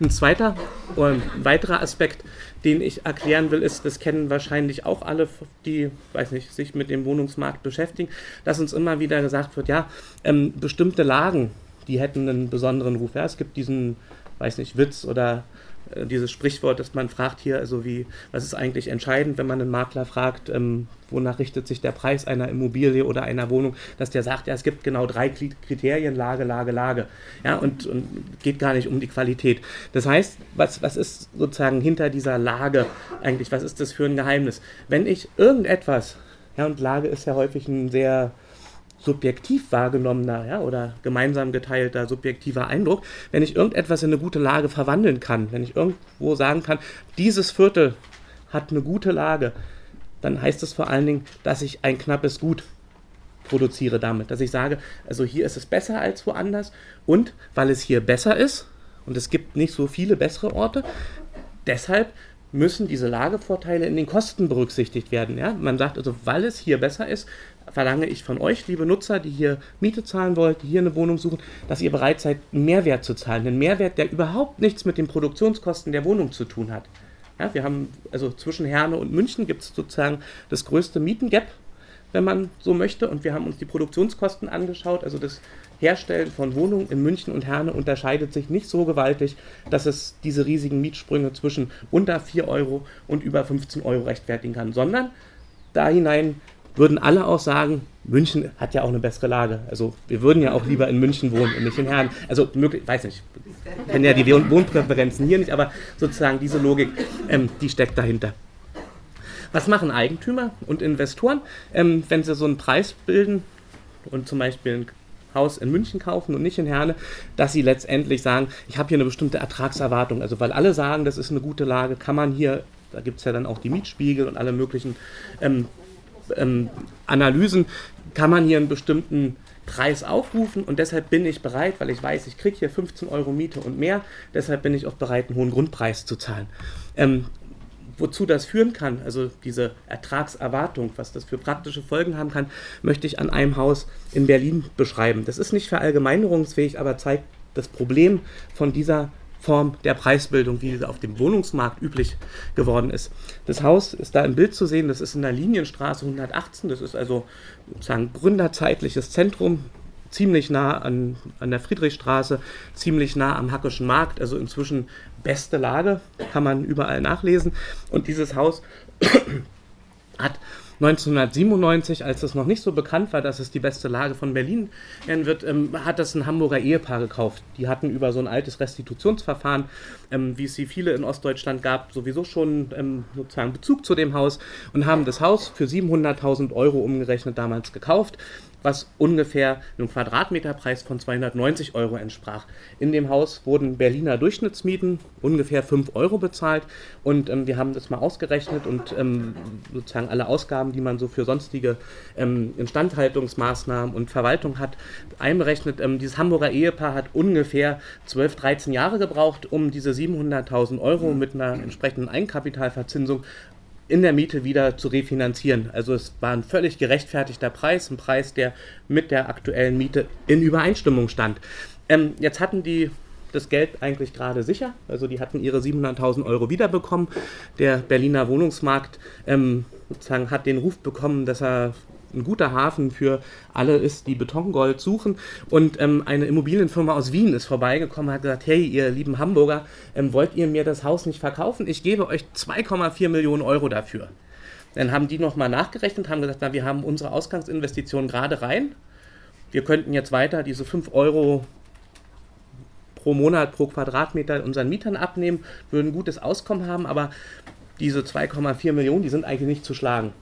Ein zweiter ein weiterer Aspekt, den ich erklären will, ist, das kennen wahrscheinlich auch alle, die, weiß nicht, sich mit dem Wohnungsmarkt beschäftigen, dass uns immer wieder gesagt wird, ja, ähm, bestimmte Lagen, die hätten einen besonderen Ruf. Ja, es gibt diesen, weiß nicht, Witz oder dieses Sprichwort, dass man fragt hier, also wie, was ist eigentlich entscheidend, wenn man einen Makler fragt, ähm, wonach richtet sich der Preis einer Immobilie oder einer Wohnung, dass der sagt, ja, es gibt genau drei Kriterien, Lage, Lage, Lage. Ja, und, und geht gar nicht um die Qualität. Das heißt, was, was ist sozusagen hinter dieser Lage eigentlich, was ist das für ein Geheimnis? Wenn ich irgendetwas, ja, und Lage ist ja häufig ein sehr subjektiv wahrgenommener ja, oder gemeinsam geteilter subjektiver Eindruck, wenn ich irgendetwas in eine gute Lage verwandeln kann, wenn ich irgendwo sagen kann, dieses Viertel hat eine gute Lage, dann heißt es vor allen Dingen, dass ich ein knappes Gut produziere damit, dass ich sage, also hier ist es besser als woanders und weil es hier besser ist und es gibt nicht so viele bessere Orte, deshalb müssen diese Lagevorteile in den Kosten berücksichtigt werden. Ja? Man sagt also, weil es hier besser ist, verlange ich von euch, liebe Nutzer, die hier Miete zahlen wollt, die hier eine Wohnung suchen, dass ihr bereit seid, einen Mehrwert zu zahlen. Einen Mehrwert, der überhaupt nichts mit den Produktionskosten der Wohnung zu tun hat. Ja, wir haben, also zwischen Herne und München gibt es sozusagen das größte Mietengap, wenn man so möchte. Und wir haben uns die Produktionskosten angeschaut. Also das Herstellen von Wohnungen in München und Herne unterscheidet sich nicht so gewaltig, dass es diese riesigen Mietsprünge zwischen unter 4 Euro und über 15 Euro rechtfertigen kann, sondern da hinein würden alle auch sagen, München hat ja auch eine bessere Lage. Also wir würden ja auch lieber in München wohnen und nicht in Herren. Also möglich, weiß nicht, ich kenne ja die Wohnpräferenzen hier nicht, aber sozusagen diese Logik, ähm, die steckt dahinter. Was machen Eigentümer und Investoren, ähm, wenn sie so einen Preis bilden und zum Beispiel ein Haus in München kaufen und nicht in Herne, dass sie letztendlich sagen, ich habe hier eine bestimmte Ertragserwartung. Also weil alle sagen, das ist eine gute Lage, kann man hier, da gibt es ja dann auch die Mietspiegel und alle möglichen ähm, ähm, Analysen kann man hier einen bestimmten Preis aufrufen und deshalb bin ich bereit, weil ich weiß, ich kriege hier 15 Euro Miete und mehr, deshalb bin ich auch bereit, einen hohen Grundpreis zu zahlen. Ähm, wozu das führen kann, also diese Ertragserwartung, was das für praktische Folgen haben kann, möchte ich an einem Haus in Berlin beschreiben. Das ist nicht verallgemeinerungsfähig, aber zeigt das Problem von dieser Form der Preisbildung, wie sie auf dem Wohnungsmarkt üblich geworden ist. Das Haus ist da im Bild zu sehen, das ist in der Linienstraße 118, das ist also sozusagen gründerzeitliches Zentrum, ziemlich nah an, an der Friedrichstraße, ziemlich nah am Hackischen Markt, also inzwischen beste Lage, kann man überall nachlesen. Und dieses Haus hat 1997, als es noch nicht so bekannt war, dass es die beste Lage von Berlin werden wird, ähm, hat das ein Hamburger Ehepaar gekauft. Die hatten über so ein altes Restitutionsverfahren, ähm, wie es sie viele in Ostdeutschland gab, sowieso schon ähm, sozusagen Bezug zu dem Haus und haben das Haus für 700.000 Euro umgerechnet damals gekauft was ungefähr einem Quadratmeterpreis von 290 Euro entsprach. In dem Haus wurden Berliner Durchschnittsmieten ungefähr 5 Euro bezahlt und ähm, wir haben das mal ausgerechnet und ähm, sozusagen alle Ausgaben, die man so für sonstige ähm, Instandhaltungsmaßnahmen und Verwaltung hat, einberechnet. Ähm, dieses Hamburger Ehepaar hat ungefähr 12, 13 Jahre gebraucht, um diese 700.000 Euro mit einer entsprechenden Eigenkapitalverzinsung in der Miete wieder zu refinanzieren. Also es war ein völlig gerechtfertigter Preis, ein Preis, der mit der aktuellen Miete in Übereinstimmung stand. Ähm, jetzt hatten die das Geld eigentlich gerade sicher. Also die hatten ihre 700.000 Euro wiederbekommen. Der Berliner Wohnungsmarkt ähm, sozusagen hat den Ruf bekommen, dass er ein guter Hafen für alle ist, die Betongold suchen. Und ähm, eine Immobilienfirma aus Wien ist vorbeigekommen hat gesagt, hey, ihr lieben Hamburger, ähm, wollt ihr mir das Haus nicht verkaufen? Ich gebe euch 2,4 Millionen Euro dafür. Dann haben die nochmal nachgerechnet, haben gesagt, na, wir haben unsere Ausgangsinvestition gerade rein. Wir könnten jetzt weiter diese 5 Euro pro Monat, pro Quadratmeter unseren Mietern abnehmen, würden gutes Auskommen haben, aber diese 2,4 Millionen, die sind eigentlich nicht zu schlagen.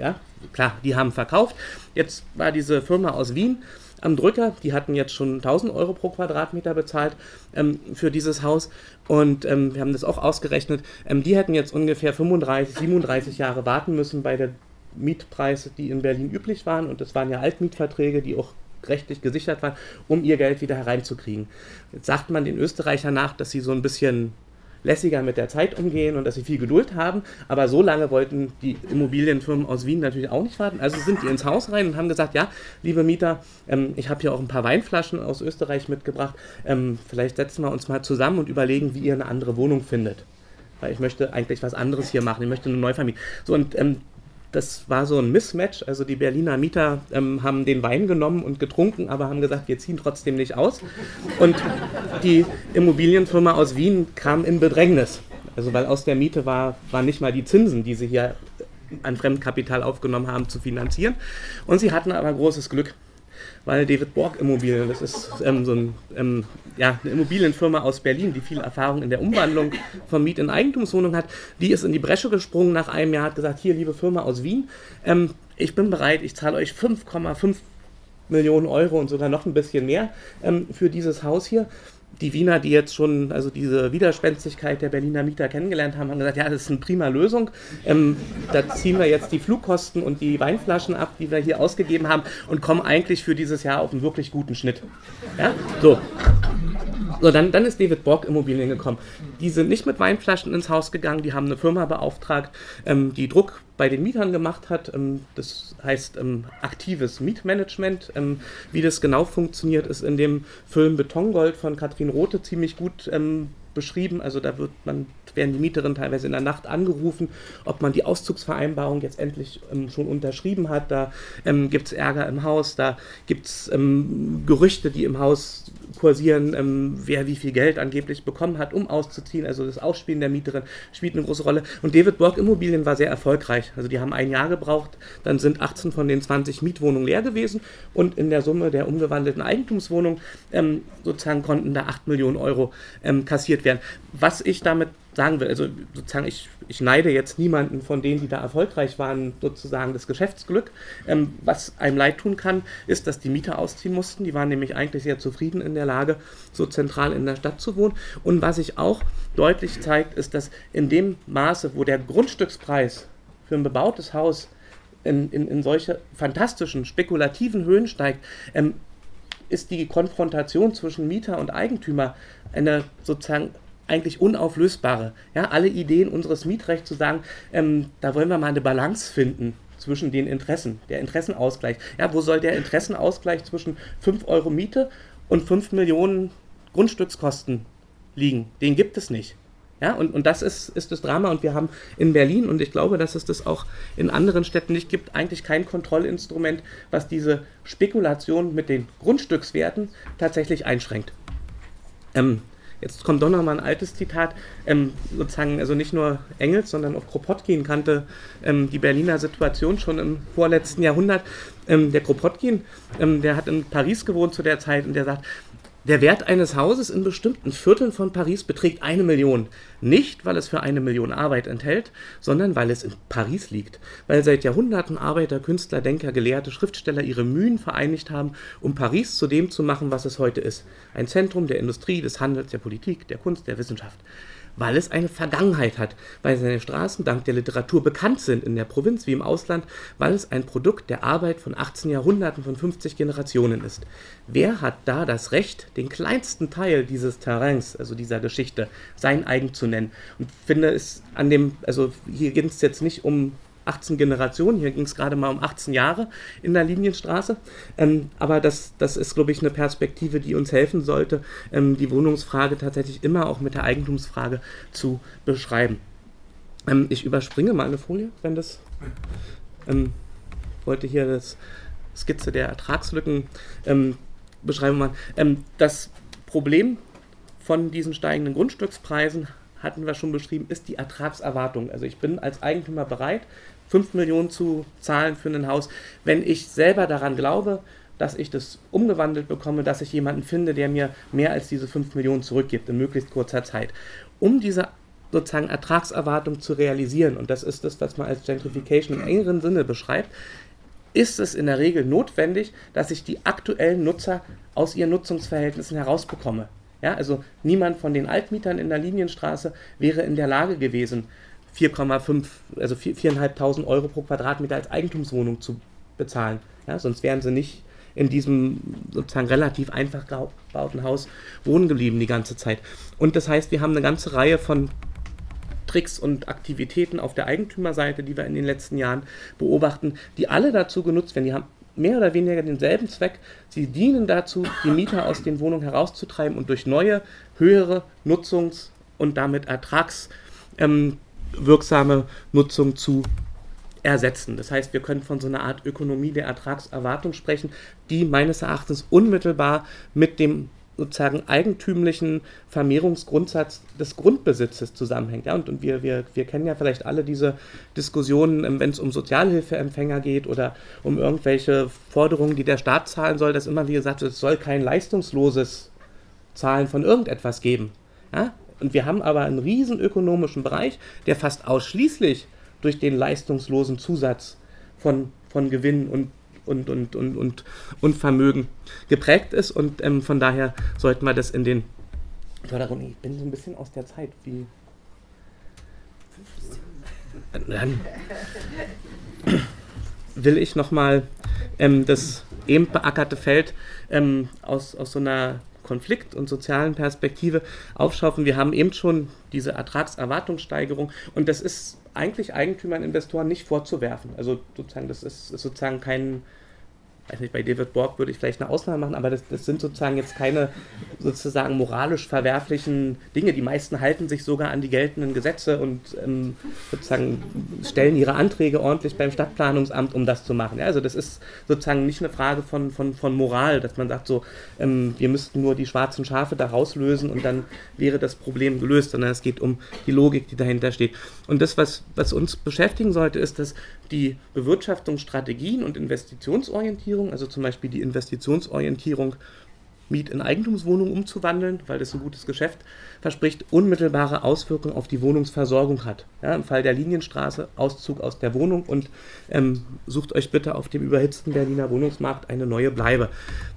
Ja, klar, die haben verkauft. Jetzt war diese Firma aus Wien am Drücker, die hatten jetzt schon 1000 Euro pro Quadratmeter bezahlt ähm, für dieses Haus und ähm, wir haben das auch ausgerechnet. Ähm, die hätten jetzt ungefähr 35, 37 Jahre warten müssen bei der Mietpreise, die in Berlin üblich waren und das waren ja Altmietverträge, die auch rechtlich gesichert waren, um ihr Geld wieder hereinzukriegen. Jetzt sagt man den Österreichern nach, dass sie so ein bisschen lässiger mit der Zeit umgehen und dass sie viel Geduld haben. Aber so lange wollten die Immobilienfirmen aus Wien natürlich auch nicht warten. Also sind die ins Haus rein und haben gesagt, ja, liebe Mieter, ähm, ich habe hier auch ein paar Weinflaschen aus Österreich mitgebracht. Ähm, vielleicht setzen wir uns mal zusammen und überlegen, wie ihr eine andere Wohnung findet weil ich möchte eigentlich was anderes hier machen. Ich möchte eine neu vermieten. So, und ähm, das war so ein Mismatch. Also die Berliner Mieter ähm, haben den Wein genommen und getrunken, aber haben gesagt, wir ziehen trotzdem nicht aus. Und die Immobilienfirma aus Wien kam in Bedrängnis. Also weil aus der Miete war, waren nicht mal die Zinsen, die sie hier an Fremdkapital aufgenommen haben, zu finanzieren. Und sie hatten aber großes Glück weil David Borg Immobilien, das ist ähm, so ein, ähm, ja, eine Immobilienfirma aus Berlin, die viel Erfahrung in der Umwandlung von Miet- in Eigentumswohnungen hat, die ist in die Bresche gesprungen nach einem Jahr, hat gesagt, hier, liebe Firma aus Wien, ähm, ich bin bereit, ich zahle euch 5,5 Millionen Euro und sogar noch ein bisschen mehr ähm, für dieses Haus hier die Wiener, die jetzt schon also diese Widerspenstigkeit der Berliner Mieter kennengelernt haben, haben gesagt, ja, das ist eine prima Lösung. Ähm, da ziehen wir jetzt die Flugkosten und die Weinflaschen ab, die wir hier ausgegeben haben und kommen eigentlich für dieses Jahr auf einen wirklich guten Schnitt. Ja, so. So, dann, dann ist David Borg Immobilien gekommen. Die sind nicht mit Weinflaschen ins Haus gegangen, die haben eine Firma beauftragt, ähm, die Druck bei den Mietern gemacht hat. Ähm, das heißt ähm, aktives Mietmanagement. Ähm, wie das genau funktioniert, ist in dem Film Betongold von Katrin Rote ziemlich gut ähm, beschrieben. Also da wird man werden die Mieterinnen teilweise in der Nacht angerufen, ob man die Auszugsvereinbarung jetzt endlich ähm, schon unterschrieben hat. Da ähm, gibt es Ärger im Haus, da gibt es ähm, Gerüchte, die im Haus kursieren, ähm, wer wie viel Geld angeblich bekommen hat, um auszuziehen. Also das Ausspielen der Mieterin spielt eine große Rolle. Und David Borg Immobilien war sehr erfolgreich. Also die haben ein Jahr gebraucht, dann sind 18 von den 20 Mietwohnungen leer gewesen und in der Summe der umgewandelten Eigentumswohnungen ähm, sozusagen konnten da 8 Millionen Euro ähm, kassiert werden. Was ich damit sagen will, also sozusagen, ich, ich neide jetzt niemanden von denen, die da erfolgreich waren, sozusagen das Geschäftsglück. Ähm, was einem leid tun kann, ist, dass die Mieter ausziehen mussten. Die waren nämlich eigentlich sehr zufrieden in der Lage, so zentral in der Stadt zu wohnen. Und was sich auch deutlich zeigt, ist, dass in dem Maße, wo der Grundstückspreis für ein bebautes Haus in, in, in solche fantastischen, spekulativen Höhen steigt, ähm, ist die Konfrontation zwischen Mieter und Eigentümer eine sozusagen eigentlich unauflösbare. Ja, alle Ideen unseres Mietrechts zu sagen, ähm, da wollen wir mal eine Balance finden zwischen den Interessen, der Interessenausgleich. Ja, wo soll der Interessenausgleich zwischen 5 Euro Miete und 5 Millionen Grundstückskosten liegen? Den gibt es nicht. Ja, und, und das ist, ist das Drama. Und wir haben in Berlin, und ich glaube, dass es das auch in anderen Städten nicht gibt, eigentlich kein Kontrollinstrument, was diese Spekulation mit den Grundstückswerten tatsächlich einschränkt. Ähm, jetzt kommt doch nochmal ein altes Zitat, ähm, sozusagen, also nicht nur Engels, sondern auch Kropotkin kannte ähm, die Berliner Situation schon im vorletzten Jahrhundert. Ähm, der Kropotkin, ähm, der hat in Paris gewohnt zu der Zeit und der sagt, der Wert eines Hauses in bestimmten Vierteln von Paris beträgt eine Million. Nicht, weil es für eine Million Arbeit enthält, sondern weil es in Paris liegt. Weil seit Jahrhunderten Arbeiter, Künstler, Denker, Gelehrte, Schriftsteller ihre Mühen vereinigt haben, um Paris zu dem zu machen, was es heute ist. Ein Zentrum der Industrie, des Handels, der Politik, der Kunst, der Wissenschaft weil es eine Vergangenheit hat, weil seine Straßen dank der Literatur bekannt sind in der Provinz wie im Ausland, weil es ein Produkt der Arbeit von 18 Jahrhunderten, von 50 Generationen ist. Wer hat da das Recht, den kleinsten Teil dieses Terrains, also dieser Geschichte, sein eigen zu nennen? Und finde es an dem, also hier geht es jetzt nicht um 18 Generationen. Hier ging es gerade mal um 18 Jahre in der Linienstraße. Ähm, aber das, das ist, glaube ich, eine Perspektive, die uns helfen sollte, ähm, die Wohnungsfrage tatsächlich immer auch mit der Eigentumsfrage zu beschreiben. Ähm, ich überspringe mal eine Folie, wenn das. Ähm, wollte hier das Skizze der Ertragslücken ähm, beschreiben. Ähm, das Problem von diesen steigenden Grundstückspreisen hatten wir schon beschrieben, ist die Ertragserwartung. Also ich bin als Eigentümer bereit, 5 Millionen zu zahlen für ein Haus, wenn ich selber daran glaube, dass ich das umgewandelt bekomme, dass ich jemanden finde, der mir mehr als diese 5 Millionen zurückgibt in möglichst kurzer Zeit. Um diese sozusagen Ertragserwartung zu realisieren, und das ist das, was man als Gentrification im engeren Sinne beschreibt, ist es in der Regel notwendig, dass ich die aktuellen Nutzer aus ihren Nutzungsverhältnissen herausbekomme. Ja, also niemand von den Altmietern in der Linienstraße wäre in der Lage gewesen, 4,5, also 4.500 Euro pro Quadratmeter als Eigentumswohnung zu bezahlen. Ja, sonst wären sie nicht in diesem sozusagen relativ einfach gebauten Haus wohnen geblieben die ganze Zeit. Und das heißt, wir haben eine ganze Reihe von Tricks und Aktivitäten auf der Eigentümerseite, die wir in den letzten Jahren beobachten, die alle dazu genutzt werden. Die haben mehr oder weniger denselben Zweck. Sie dienen dazu, die Mieter aus den Wohnungen herauszutreiben und durch neue, höhere Nutzungs- und damit ertragswirksame ähm, Nutzung zu ersetzen. Das heißt, wir können von so einer Art Ökonomie der Ertragserwartung sprechen, die meines Erachtens unmittelbar mit dem sozusagen eigentümlichen Vermehrungsgrundsatz des Grundbesitzes zusammenhängt. Ja, und, und wir, wir, wir kennen ja vielleicht alle diese Diskussionen, ähm, wenn es um Sozialhilfeempfänger geht oder um irgendwelche Forderungen, die der Staat zahlen soll, dass immer wie gesagt es soll kein leistungsloses Zahlen von irgendetwas geben. Ja? Und wir haben aber einen riesen ökonomischen Bereich, der fast ausschließlich durch den leistungslosen Zusatz von, von Gewinn und und, und, und, und, und Vermögen geprägt ist. Und ähm, von daher sollten wir das in den Förderungen. Ich bin so ein bisschen aus der Zeit. Wie. Dann will ich nochmal ähm, das eben beackerte Feld ähm, aus, aus so einer Konflikt- und sozialen Perspektive aufschaufeln. Wir haben eben schon diese Ertragserwartungssteigerung und das ist eigentlich Eigentümern, Investoren nicht vorzuwerfen. Also sozusagen, das ist, ist sozusagen kein, weiß nicht, bei David Borg würde ich vielleicht eine Ausnahme machen, aber das, das, sind sozusagen jetzt keine sozusagen moralisch verwerflichen Dinge. Die meisten halten sich sogar an die geltenden Gesetze und ähm, sozusagen stellen ihre Anträge ordentlich beim Stadtplanungsamt, um das zu machen. Ja, also das ist sozusagen nicht eine Frage von, von, von Moral, dass man sagt so, ähm, wir müssten nur die schwarzen Schafe da rauslösen und dann wäre das Problem gelöst, sondern es geht um die Logik, die dahinter steht. Und das, was, was uns beschäftigen sollte, ist, dass die Bewirtschaftungsstrategien und Investitionsorientierung, also zum Beispiel die Investitionsorientierung, Miet in Eigentumswohnungen umzuwandeln, weil das ein gutes Geschäft verspricht, unmittelbare Auswirkungen auf die Wohnungsversorgung hat. Ja, Im Fall der Linienstraße Auszug aus der Wohnung und ähm, sucht euch bitte auf dem überhitzten Berliner Wohnungsmarkt eine neue Bleibe.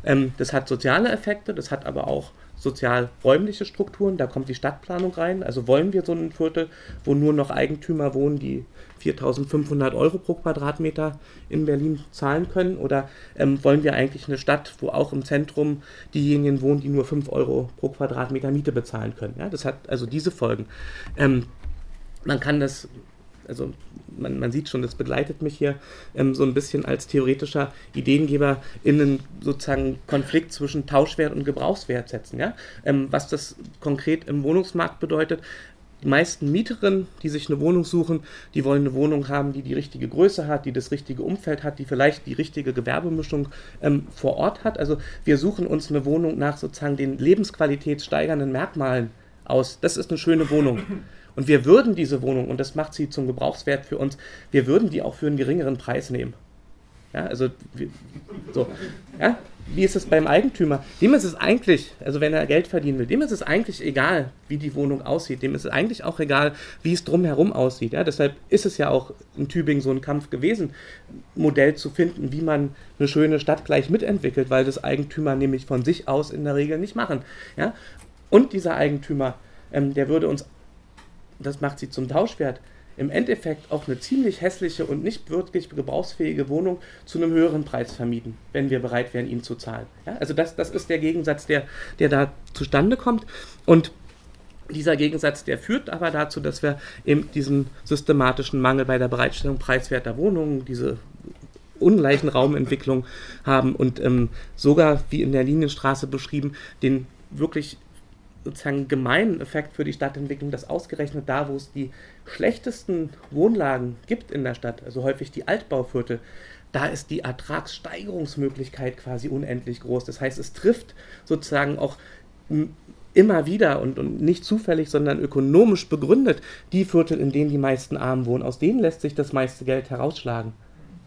Ähm, das hat soziale Effekte, das hat aber auch sozial-räumliche Strukturen, da kommt die Stadtplanung rein. Also wollen wir so ein Viertel, wo nur noch Eigentümer wohnen, die 4.500 Euro pro Quadratmeter in Berlin zahlen können? Oder ähm, wollen wir eigentlich eine Stadt, wo auch im Zentrum diejenigen wohnen, die nur 5 Euro pro Quadratmeter Miete bezahlen können? Ja, das hat also diese Folgen. Ähm, man kann das also man, man, sieht schon, das begleitet mich hier ähm, so ein bisschen als theoretischer Ideengeber in einen sozusagen Konflikt zwischen Tauschwert und Gebrauchswert setzen. Ja? Ähm, was das konkret im Wohnungsmarkt bedeutet, die meisten Mieterinnen, die sich eine Wohnung suchen, die wollen eine Wohnung haben, die die richtige Größe hat, die das richtige Umfeld hat, die vielleicht die richtige Gewerbemischung ähm, vor Ort hat. Also wir suchen uns eine Wohnung nach sozusagen den lebensqualitätssteigernden Merkmalen aus. Das ist eine schöne Wohnung. Und wir würden diese Wohnung, und das macht sie zum Gebrauchswert für uns, wir würden die auch für einen geringeren Preis nehmen. Ja, also so. Ja, wie ist es beim Eigentümer? Dem ist es eigentlich, also wenn er Geld verdienen will, dem ist es eigentlich egal, wie die Wohnung aussieht. Dem ist es eigentlich auch egal, wie es drumherum aussieht. Ja, deshalb ist es ja auch in Tübingen so ein Kampf gewesen, Modell zu finden, wie man eine schöne Stadt gleich mitentwickelt, weil das Eigentümer nämlich von sich aus in der Regel nicht machen. Ja? Und dieser Eigentümer, ähm, der würde uns, das macht sie zum Tauschwert, im Endeffekt auch eine ziemlich hässliche und nicht wirklich gebrauchsfähige Wohnung zu einem höheren Preis vermieten, wenn wir bereit wären, ihn zu zahlen. Ja, also das, das ist der Gegensatz, der, der da zustande kommt. Und dieser Gegensatz, der führt aber dazu, dass wir eben diesen systematischen Mangel bei der Bereitstellung preiswerter Wohnungen, diese ungleichen Raumentwicklung haben und ähm, sogar, wie in der Linienstraße beschrieben, den wirklich sozusagen gemeinen Effekt für die Stadtentwicklung, dass ausgerechnet da, wo es die schlechtesten Wohnlagen gibt in der Stadt, also häufig die Altbauviertel, da ist die Ertragssteigerungsmöglichkeit quasi unendlich groß. Das heißt, es trifft sozusagen auch immer wieder und, und nicht zufällig, sondern ökonomisch begründet die Viertel, in denen die meisten Armen wohnen. Aus denen lässt sich das meiste Geld herausschlagen.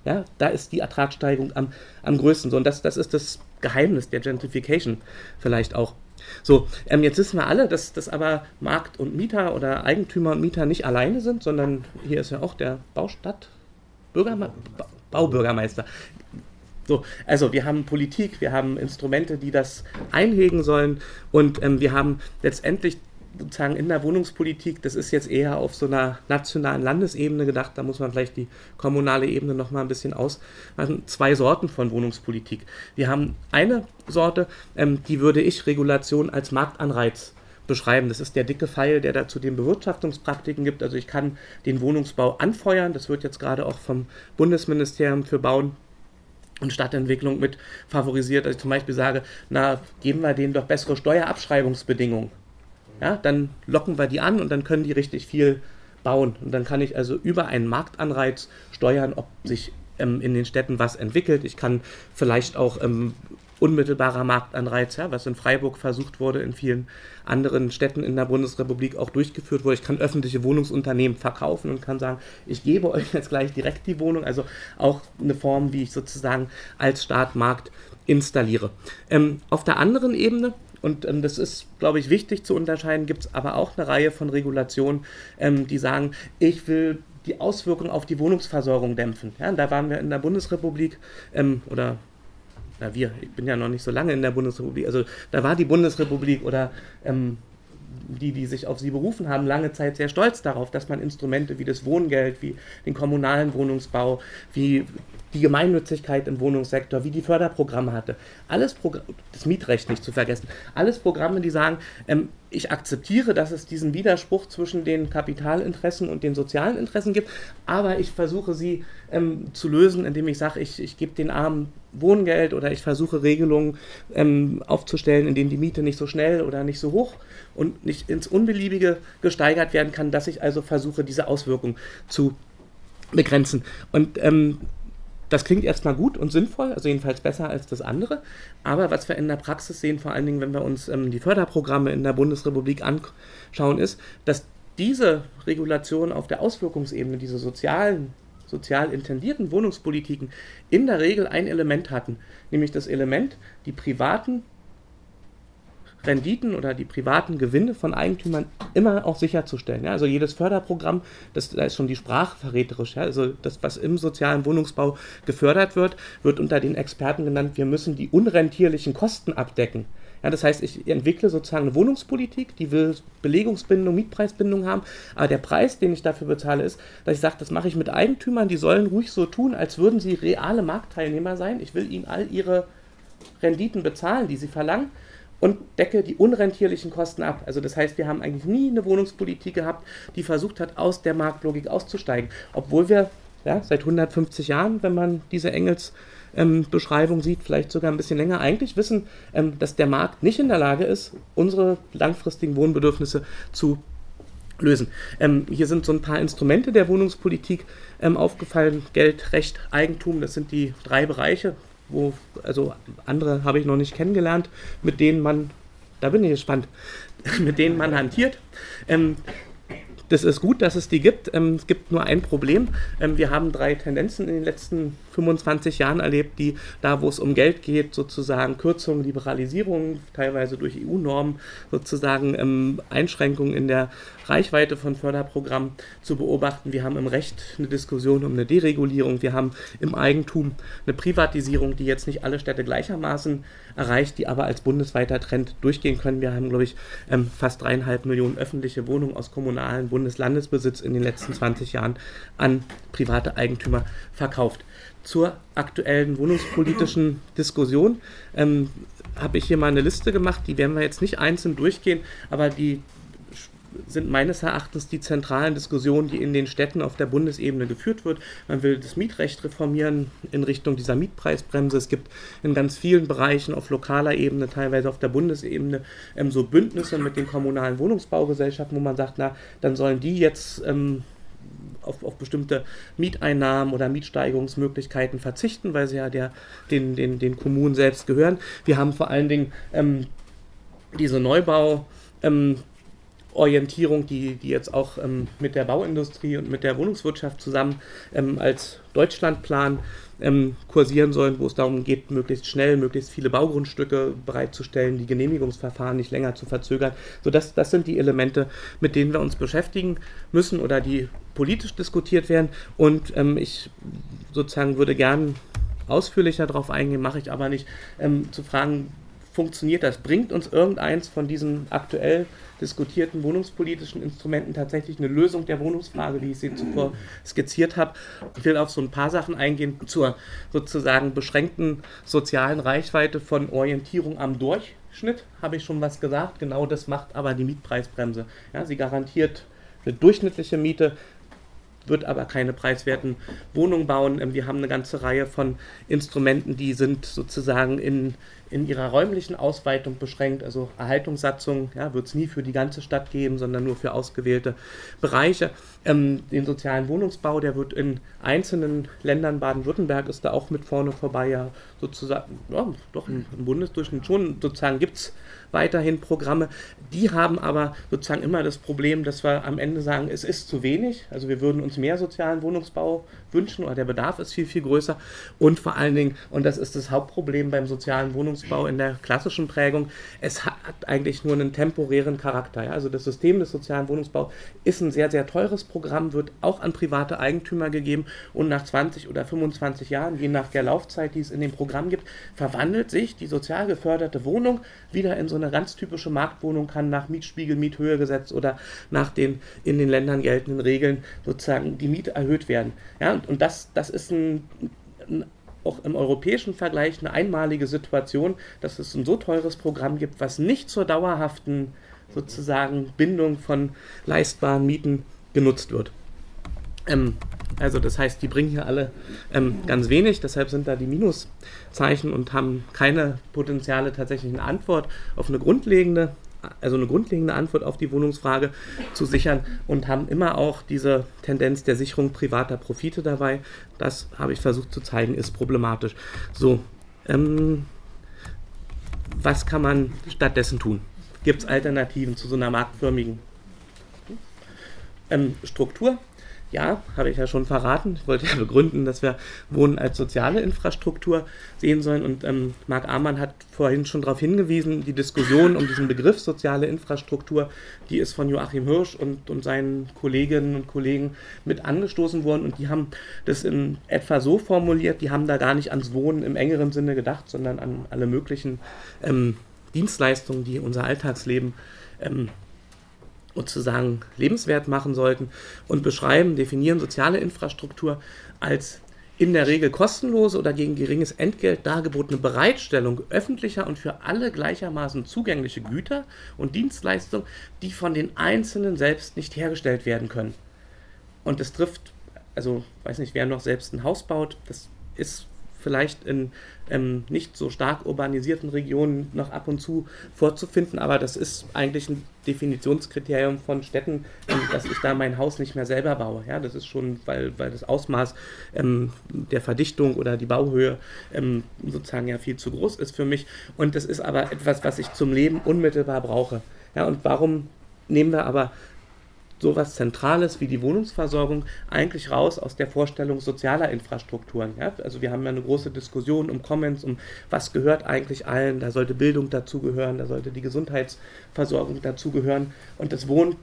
Ja, da ist die Ertragssteigerung am, am größten. So, und das, das ist das Geheimnis der Gentrification vielleicht auch. So, ähm, jetzt wissen wir alle, dass, dass aber Markt und Mieter oder Eigentümer und Mieter nicht alleine sind, sondern hier ist ja auch der Baustadt, Bürgerme ba Baubürgermeister. So, also wir haben Politik, wir haben Instrumente, die das einhegen sollen und ähm, wir haben letztendlich sozusagen in der Wohnungspolitik, das ist jetzt eher auf so einer nationalen Landesebene gedacht, da muss man vielleicht die kommunale Ebene noch mal ein bisschen ausmachen, zwei Sorten von Wohnungspolitik. Wir haben eine Sorte, ähm, die würde ich Regulation als Marktanreiz beschreiben. Das ist der dicke Pfeil, der dazu den Bewirtschaftungspraktiken gibt. Also ich kann den Wohnungsbau anfeuern, das wird jetzt gerade auch vom Bundesministerium für Bauen und Stadtentwicklung mit favorisiert, dass ich zum Beispiel sage, na, geben wir denen doch bessere Steuerabschreibungsbedingungen ja, dann locken wir die an und dann können die richtig viel bauen. Und dann kann ich also über einen Marktanreiz steuern, ob sich ähm, in den Städten was entwickelt. Ich kann vielleicht auch ähm, unmittelbarer Marktanreiz, ja, was in Freiburg versucht wurde, in vielen anderen Städten in der Bundesrepublik auch durchgeführt wurde. Ich kann öffentliche Wohnungsunternehmen verkaufen und kann sagen, ich gebe euch jetzt gleich direkt die Wohnung. Also auch eine Form, wie ich sozusagen als Staat Markt installiere. Ähm, auf der anderen Ebene und ähm, das ist, glaube ich, wichtig zu unterscheiden. Gibt es aber auch eine Reihe von Regulationen, ähm, die sagen, ich will die Auswirkungen auf die Wohnungsversorgung dämpfen. Ja, da waren wir in der Bundesrepublik ähm, oder na wir, ich bin ja noch nicht so lange in der Bundesrepublik, also da war die Bundesrepublik oder ähm, die, die sich auf sie berufen haben, lange Zeit sehr stolz darauf, dass man Instrumente wie das Wohngeld, wie den kommunalen Wohnungsbau, wie die Gemeinnützigkeit im Wohnungssektor, wie die Förderprogramme hatte. Alles Progr das Mietrecht nicht zu vergessen. Alles Programme, die sagen, ähm, ich akzeptiere, dass es diesen Widerspruch zwischen den Kapitalinteressen und den sozialen Interessen gibt, aber ich versuche sie ähm, zu lösen, indem ich sage, ich, ich gebe den Armen Wohngeld oder ich versuche Regelungen ähm, aufzustellen, in denen die Miete nicht so schnell oder nicht so hoch und nicht ins Unbeliebige gesteigert werden kann, dass ich also versuche, diese Auswirkungen zu begrenzen. Und ähm, das klingt erstmal gut und sinnvoll, also jedenfalls besser als das andere. Aber was wir in der Praxis sehen, vor allen Dingen, wenn wir uns ähm, die Förderprogramme in der Bundesrepublik anschauen, ist, dass diese Regulation auf der Auswirkungsebene, diese sozialen, sozial intendierten Wohnungspolitiken in der Regel ein Element hatten, nämlich das Element, die privaten Renditen oder die privaten Gewinne von Eigentümern immer auch sicherzustellen. Ja? Also jedes Förderprogramm, das, da ist schon die Sprache verräterisch. Ja? Also das, was im sozialen Wohnungsbau gefördert wird, wird unter den Experten genannt, wir müssen die unrentierlichen Kosten abdecken. Ja, das heißt, ich entwickle sozusagen eine Wohnungspolitik, die will Belegungsbindung, Mietpreisbindung haben, aber der Preis, den ich dafür bezahle, ist, dass ich sage, das mache ich mit Eigentümern, die sollen ruhig so tun, als würden sie reale Marktteilnehmer sein. Ich will ihnen all ihre Renditen bezahlen, die sie verlangen und decke die unrentierlichen Kosten ab. Also das heißt, wir haben eigentlich nie eine Wohnungspolitik gehabt, die versucht hat, aus der Marktlogik auszusteigen, obwohl wir ja, seit 150 Jahren, wenn man diese Engels ähm, Beschreibung sieht, vielleicht sogar ein bisschen länger, eigentlich wissen, ähm, dass der Markt nicht in der Lage ist, unsere langfristigen Wohnbedürfnisse zu lösen. Ähm, hier sind so ein paar Instrumente der Wohnungspolitik ähm, aufgefallen. Geld, Recht, Eigentum, das sind die drei Bereiche, wo, also andere habe ich noch nicht kennengelernt, mit denen man, da bin ich gespannt, mit denen man hantiert. Ähm, das ist gut, dass es die gibt. Ähm, es gibt nur ein Problem. Ähm, wir haben drei Tendenzen in den letzten 25 Jahren erlebt, die da, wo es um Geld geht, sozusagen Kürzungen, Liberalisierungen, teilweise durch EU-Normen, sozusagen ähm, Einschränkungen in der Reichweite von Förderprogrammen zu beobachten. Wir haben im Recht eine Diskussion um eine Deregulierung. Wir haben im Eigentum eine Privatisierung, die jetzt nicht alle Städte gleichermaßen erreicht, die aber als bundesweiter Trend durchgehen können. Wir haben, glaube ich, ähm, fast dreieinhalb Millionen öffentliche Wohnungen aus kommunalen Bundeslandesbesitz in den letzten 20 Jahren an private Eigentümer verkauft zur aktuellen wohnungspolitischen Diskussion ähm, habe ich hier mal eine Liste gemacht, die werden wir jetzt nicht einzeln durchgehen, aber die sind meines Erachtens die zentralen Diskussionen, die in den Städten auf der Bundesebene geführt wird. Man will das Mietrecht reformieren in Richtung dieser Mietpreisbremse. Es gibt in ganz vielen Bereichen auf lokaler Ebene, teilweise auf der Bundesebene, ähm, so Bündnisse mit den kommunalen Wohnungsbaugesellschaften, wo man sagt, na, dann sollen die jetzt ähm, auf, auf bestimmte Mieteinnahmen oder Mietsteigerungsmöglichkeiten verzichten, weil sie ja der, den, den, den Kommunen selbst gehören. Wir haben vor allen Dingen ähm, diese Neubau. Ähm, Orientierung, die, die jetzt auch ähm, mit der Bauindustrie und mit der Wohnungswirtschaft zusammen ähm, als Deutschlandplan ähm, kursieren sollen, wo es darum geht, möglichst schnell, möglichst viele Baugrundstücke bereitzustellen, die Genehmigungsverfahren nicht länger zu verzögern. So das, das sind die Elemente, mit denen wir uns beschäftigen müssen oder die politisch diskutiert werden. Und ähm, ich sozusagen würde gern ausführlicher darauf eingehen, mache ich aber nicht, ähm, zu fragen, funktioniert das? Bringt uns irgendeins von diesen aktuell diskutierten wohnungspolitischen Instrumenten tatsächlich eine Lösung der Wohnungsfrage, wie ich sie zuvor skizziert habe? Ich will auf so ein paar Sachen eingehen zur sozusagen beschränkten sozialen Reichweite von Orientierung am Durchschnitt, habe ich schon was gesagt. Genau das macht aber die Mietpreisbremse. Ja, sie garantiert eine durchschnittliche Miete wird aber keine preiswerten Wohnungen bauen. Ähm, wir haben eine ganze Reihe von Instrumenten, die sind sozusagen in, in ihrer räumlichen Ausweitung beschränkt. Also Erhaltungssatzung ja, wird es nie für die ganze Stadt geben, sondern nur für ausgewählte Bereiche. Ähm, den sozialen Wohnungsbau, der wird in einzelnen Ländern, Baden-Württemberg ist da auch mit vorne vorbei, ja sozusagen, ja, doch im, Bundesdurchschnitt schon sozusagen gibt es weiterhin Programme. Die haben aber sozusagen immer das Problem, dass wir am Ende sagen, es ist zu wenig. Also wir würden uns mehr sozialen Wohnungsbau wünschen oder der Bedarf ist viel, viel größer. Und vor allen Dingen, und das ist das Hauptproblem beim sozialen Wohnungsbau in der klassischen Prägung, es hat eigentlich nur einen temporären Charakter. Ja? Also das System des sozialen Wohnungsbaus ist ein sehr, sehr teures Programm, wird auch an private Eigentümer gegeben und nach 20 oder 25 Jahren, je nach der Laufzeit, die es in dem Programm gibt, verwandelt sich die sozial geförderte Wohnung wieder in so eine ganz typische Marktwohnung, kann nach Mietspiegel, Miethöhegesetz oder nach den in den Ländern geltenden Regeln sozusagen die Miete erhöht werden. Ja, und, das, das ist ein, ein auch im europäischen Vergleich eine einmalige Situation, dass es ein so teures Programm gibt, was nicht zur dauerhaften sozusagen Bindung von leistbaren Mieten genutzt wird. Ähm, also das heißt, die bringen hier alle ähm, ganz wenig, deshalb sind da die Minuszeichen und haben keine potenziale tatsächliche Antwort auf eine grundlegende, also eine grundlegende Antwort auf die Wohnungsfrage zu sichern und haben immer auch diese Tendenz der Sicherung privater Profite dabei. Das habe ich versucht zu zeigen, ist problematisch. So, ähm, was kann man stattdessen tun? Gibt es Alternativen zu so einer marktförmigen ähm, Struktur? Ja, habe ich ja schon verraten. Ich wollte ja begründen, dass wir Wohnen als soziale Infrastruktur sehen sollen. Und ähm, Marc Amann hat vorhin schon darauf hingewiesen, die Diskussion um diesen Begriff soziale Infrastruktur, die ist von Joachim Hirsch und, und seinen Kolleginnen und Kollegen mit angestoßen worden. Und die haben das in etwa so formuliert, die haben da gar nicht ans Wohnen im engeren Sinne gedacht, sondern an alle möglichen ähm, Dienstleistungen, die unser Alltagsleben ähm, sozusagen lebenswert machen sollten und beschreiben, definieren soziale Infrastruktur als in der Regel kostenlose oder gegen geringes Entgelt dargebotene Bereitstellung öffentlicher und für alle gleichermaßen zugängliche Güter und Dienstleistungen, die von den Einzelnen selbst nicht hergestellt werden können. Und das trifft, also weiß nicht, wer noch selbst ein Haus baut, das ist vielleicht in ähm, nicht so stark urbanisierten Regionen noch ab und zu vorzufinden, aber das ist eigentlich ein Definitionskriterium von Städten, ähm, dass ich da mein Haus nicht mehr selber baue. Ja, das ist schon, weil, weil das Ausmaß ähm, der Verdichtung oder die Bauhöhe ähm, sozusagen ja viel zu groß ist für mich. Und das ist aber etwas, was ich zum Leben unmittelbar brauche. Ja, und warum nehmen wir aber sowas Zentrales wie die Wohnungsversorgung eigentlich raus aus der Vorstellung sozialer Infrastrukturen. Ja? Also wir haben ja eine große Diskussion um Commons, um was gehört eigentlich allen. Da sollte Bildung dazugehören, da sollte die Gesundheitsversorgung dazugehören. Und das Wohnen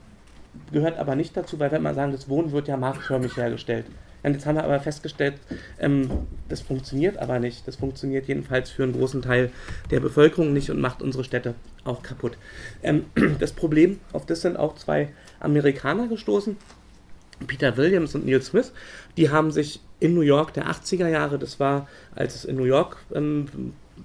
gehört aber nicht dazu, weil wenn man sagen, das Wohnen wird ja marktförmig hergestellt. Und jetzt haben wir aber festgestellt, ähm, das funktioniert aber nicht. Das funktioniert jedenfalls für einen großen Teil der Bevölkerung nicht und macht unsere Städte auch kaputt. Ähm, das Problem, auf das sind auch zwei Amerikaner gestoßen, Peter Williams und Neil Smith, die haben sich in New York der 80er Jahre, das war, als es in New York ähm,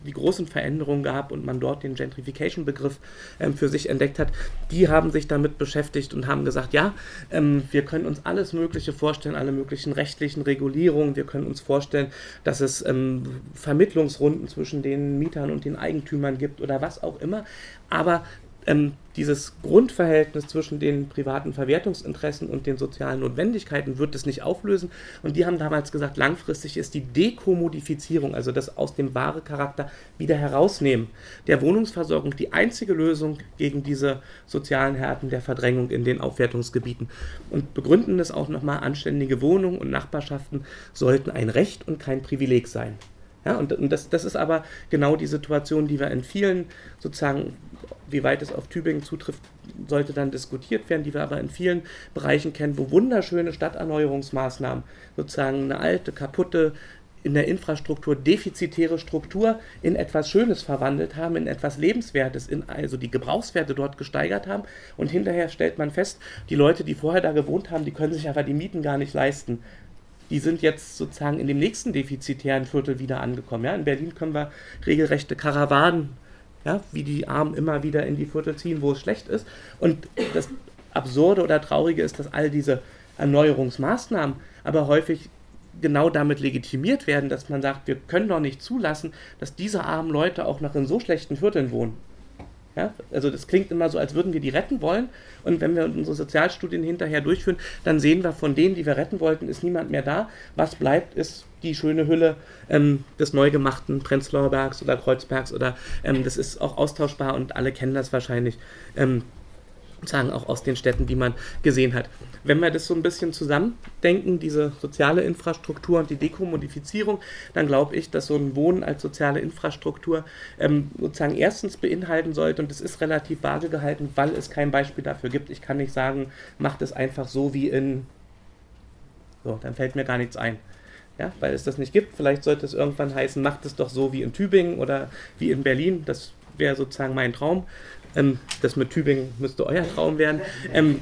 die großen Veränderungen gab und man dort den Gentrification-Begriff ähm, für sich entdeckt hat, die haben sich damit beschäftigt und haben gesagt, ja, ähm, wir können uns alles Mögliche vorstellen, alle möglichen rechtlichen Regulierungen, wir können uns vorstellen, dass es ähm, Vermittlungsrunden zwischen den Mietern und den Eigentümern gibt oder was auch immer, aber ähm, dieses Grundverhältnis zwischen den privaten Verwertungsinteressen und den sozialen Notwendigkeiten wird es nicht auflösen. Und die haben damals gesagt, langfristig ist die Dekommodifizierung, also das aus dem wahre Charakter wieder herausnehmen der Wohnungsversorgung die einzige Lösung gegen diese sozialen Härten der Verdrängung in den Aufwertungsgebieten. Und begründen das auch nochmal, anständige Wohnungen und Nachbarschaften sollten ein Recht und kein Privileg sein. Ja, und, und das, das ist aber genau die Situation, die wir in vielen sozusagen wie weit es auf Tübingen zutrifft, sollte dann diskutiert werden, die wir aber in vielen Bereichen kennen, wo wunderschöne Stadterneuerungsmaßnahmen sozusagen eine alte, kaputte, in der Infrastruktur defizitäre Struktur in etwas Schönes verwandelt haben, in etwas Lebenswertes, in also die Gebrauchswerte dort gesteigert haben. Und hinterher stellt man fest, die Leute, die vorher da gewohnt haben, die können sich aber die Mieten gar nicht leisten. Die sind jetzt sozusagen in dem nächsten defizitären Viertel wieder angekommen. Ja, in Berlin können wir regelrechte Karawanen ja, wie die Armen immer wieder in die Viertel ziehen, wo es schlecht ist. Und das Absurde oder Traurige ist, dass all diese Erneuerungsmaßnahmen aber häufig genau damit legitimiert werden, dass man sagt, wir können doch nicht zulassen, dass diese armen Leute auch noch in so schlechten Vierteln wohnen. Ja? Also das klingt immer so, als würden wir die retten wollen. Und wenn wir unsere Sozialstudien hinterher durchführen, dann sehen wir, von denen, die wir retten wollten, ist niemand mehr da. Was bleibt, ist die schöne Hülle ähm, des neu gemachten Prenzlauer Bergs oder Kreuzbergs oder ähm, das ist auch austauschbar und alle kennen das wahrscheinlich. Ähm, sagen auch aus den Städten, die man gesehen hat. Wenn wir das so ein bisschen zusammendenken, diese soziale Infrastruktur und die Dekommodifizierung, dann glaube ich, dass so ein Wohnen als soziale Infrastruktur ähm, sozusagen erstens beinhalten sollte, und es ist relativ vage gehalten, weil es kein Beispiel dafür gibt. Ich kann nicht sagen, macht es einfach so wie in. So, dann fällt mir gar nichts ein. Ja, weil es das nicht gibt. Vielleicht sollte es irgendwann heißen, macht es doch so wie in Tübingen oder wie in Berlin. Das wäre sozusagen mein Traum. Ähm, das mit Tübingen müsste euer Traum werden. Ähm,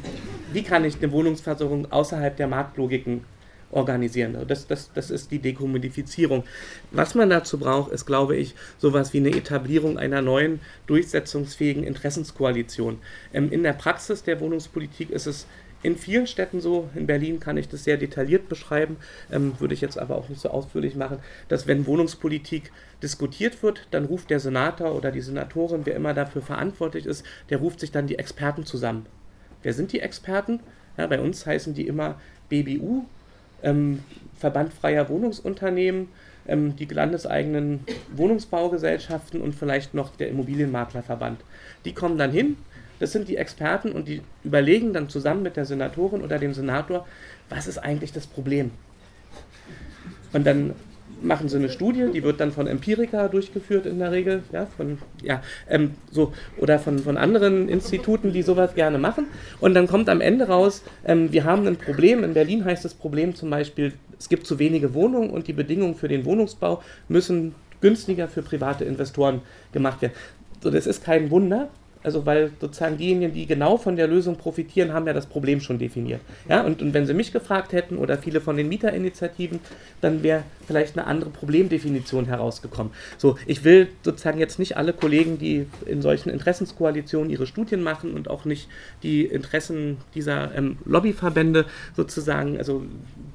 wie kann ich eine Wohnungsversorgung außerhalb der Marktlogiken organisieren? Also das, das, das ist die Dekommodifizierung. Was man dazu braucht, ist, glaube ich, sowas wie eine Etablierung einer neuen, durchsetzungsfähigen Interessenskoalition. Ähm, in der Praxis der Wohnungspolitik ist es in vielen Städten so, in Berlin kann ich das sehr detailliert beschreiben, ähm, würde ich jetzt aber auch nicht so ausführlich machen, dass wenn Wohnungspolitik diskutiert wird, dann ruft der Senator oder die Senatorin, wer immer dafür verantwortlich ist, der ruft sich dann die Experten zusammen. Wer sind die Experten? Ja, bei uns heißen die immer BBU, ähm, Verband freier Wohnungsunternehmen, ähm, die landeseigenen Wohnungsbaugesellschaften und vielleicht noch der Immobilienmaklerverband. Die kommen dann hin, das sind die Experten und die überlegen dann zusammen mit der Senatorin oder dem Senator, was ist eigentlich das Problem? Und dann machen sie eine Studie, die wird dann von Empirica durchgeführt in der Regel, ja, von, ja, ähm, so, oder von, von anderen Instituten, die sowas gerne machen. Und dann kommt am Ende raus, ähm, wir haben ein Problem, in Berlin heißt das Problem zum Beispiel, es gibt zu wenige Wohnungen und die Bedingungen für den Wohnungsbau müssen günstiger für private Investoren gemacht werden. So, das ist kein Wunder, Also weil sozusagen diejenigen, die genau von der Lösung profitieren, haben ja das Problem schon definiert. Ja, und, und wenn sie mich gefragt hätten oder viele von den Mieterinitiativen, dann wäre vielleicht eine andere Problemdefinition herausgekommen. So, ich will sozusagen jetzt nicht alle Kollegen, die in solchen Interessenskoalitionen ihre Studien machen und auch nicht die Interessen dieser ähm, Lobbyverbände sozusagen, also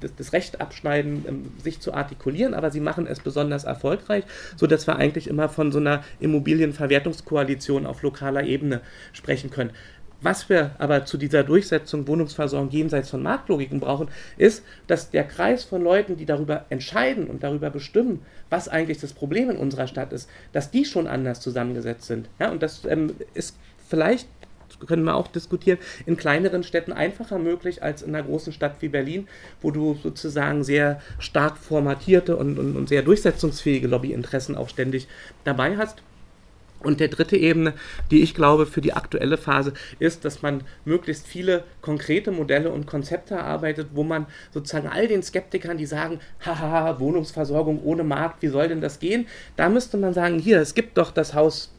das, das Recht abschneiden, ähm, sich zu artikulieren, aber sie machen es besonders erfolgreich, sodass wir eigentlich immer von so einer Immobilienverwertungskoalition auf lokaler Ebene sprechen können. Was wir aber zu dieser Durchsetzung Wohnungsversorgung jenseits von Marktlogiken brauchen, ist, dass der Kreis von Leuten, die darüber entscheiden und darüber bestimmen, was eigentlich das Problem in unserer Stadt ist, dass die schon anders zusammengesetzt sind. Ja, und das ähm, ist vielleicht können wir auch diskutieren, in kleineren Städten einfacher möglich als in einer großen Stadt wie Berlin, wo du sozusagen sehr stark formatierte und, und, und sehr durchsetzungsfähige Lobbyinteressen auch ständig dabei hast. Und der dritte Ebene, die ich glaube für die aktuelle Phase, ist, dass man möglichst viele konkrete Modelle und Konzepte erarbeitet, wo man sozusagen all den Skeptikern, die sagen, haha, Wohnungsversorgung ohne Markt, wie soll denn das gehen? Da müsste man sagen, hier, es gibt doch das Haus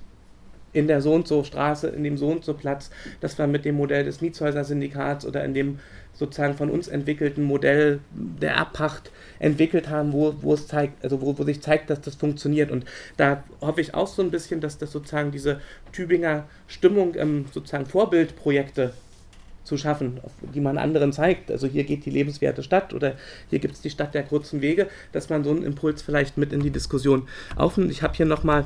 in der so und so Straße, in dem so und so Platz, dass wir mit dem Modell des Mietshäuser-Syndikats oder in dem sozusagen von uns entwickelten Modell der Erbpacht entwickelt haben, wo, wo es zeigt, also wo, wo sich zeigt, dass das funktioniert. Und da hoffe ich auch so ein bisschen, dass das sozusagen diese Tübinger Stimmung, ähm, sozusagen Vorbildprojekte zu schaffen, die man anderen zeigt. Also hier geht die lebenswerte Stadt oder hier gibt es die Stadt der kurzen Wege, dass man so einen Impuls vielleicht mit in die Diskussion aufnimmt. Ich habe hier nochmal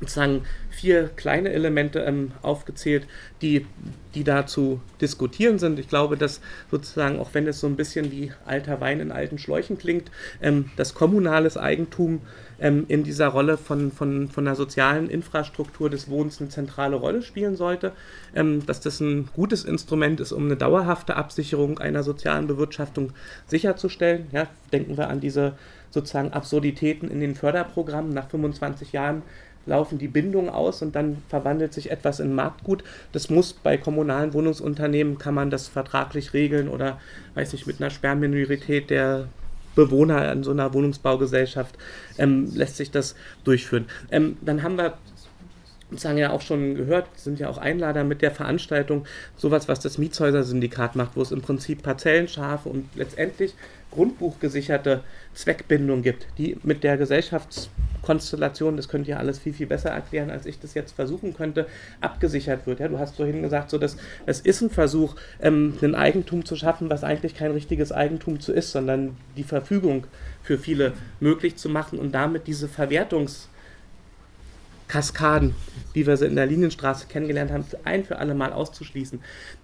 sozusagen vier kleine Elemente ähm, aufgezählt, die, die da zu diskutieren sind. Ich glaube, dass sozusagen, auch wenn es so ein bisschen wie alter Wein in alten Schläuchen klingt, ähm, das kommunales Eigentum ähm, in dieser Rolle von, von, von der sozialen Infrastruktur des Wohnens eine zentrale Rolle spielen sollte, ähm, dass das ein gutes Instrument ist, um eine dauerhafte Absicherung einer sozialen Bewirtschaftung sicherzustellen. Ja, denken wir an diese sozusagen Absurditäten in den Förderprogrammen nach 25 Jahren laufen die Bindungen aus und dann verwandelt sich etwas in Marktgut. Das muss bei kommunalen Wohnungsunternehmen, kann man das vertraglich regeln oder, weiß ich, mit einer Sperrminorität der Bewohner in so einer Wohnungsbaugesellschaft ähm, lässt sich das durchführen. Ähm, dann haben wir sozusagen ja auch schon gehört, sind ja auch Einlader mit der Veranstaltung, sowas, was das Mietshäuser-Syndikat macht, wo es im Prinzip Parzellenscharfe und letztendlich grundbuchgesicherte Zweckbindung gibt, die mit der Gesellschaftskonstellation, das könnt ihr alles viel, viel besser erklären, als ich das jetzt versuchen könnte, abgesichert wird. Ja, du hast vorhin gesagt, so dass es ist ein Versuch, ähm, ein Eigentum zu schaffen, was eigentlich kein richtiges Eigentum zu ist, sondern die Verfügung für viele möglich zu machen und damit diese Verwertungs- Kaskaden, wie wir sie in der Linienstraße kennengelernt haben, ein für alle Mal auszuschließen.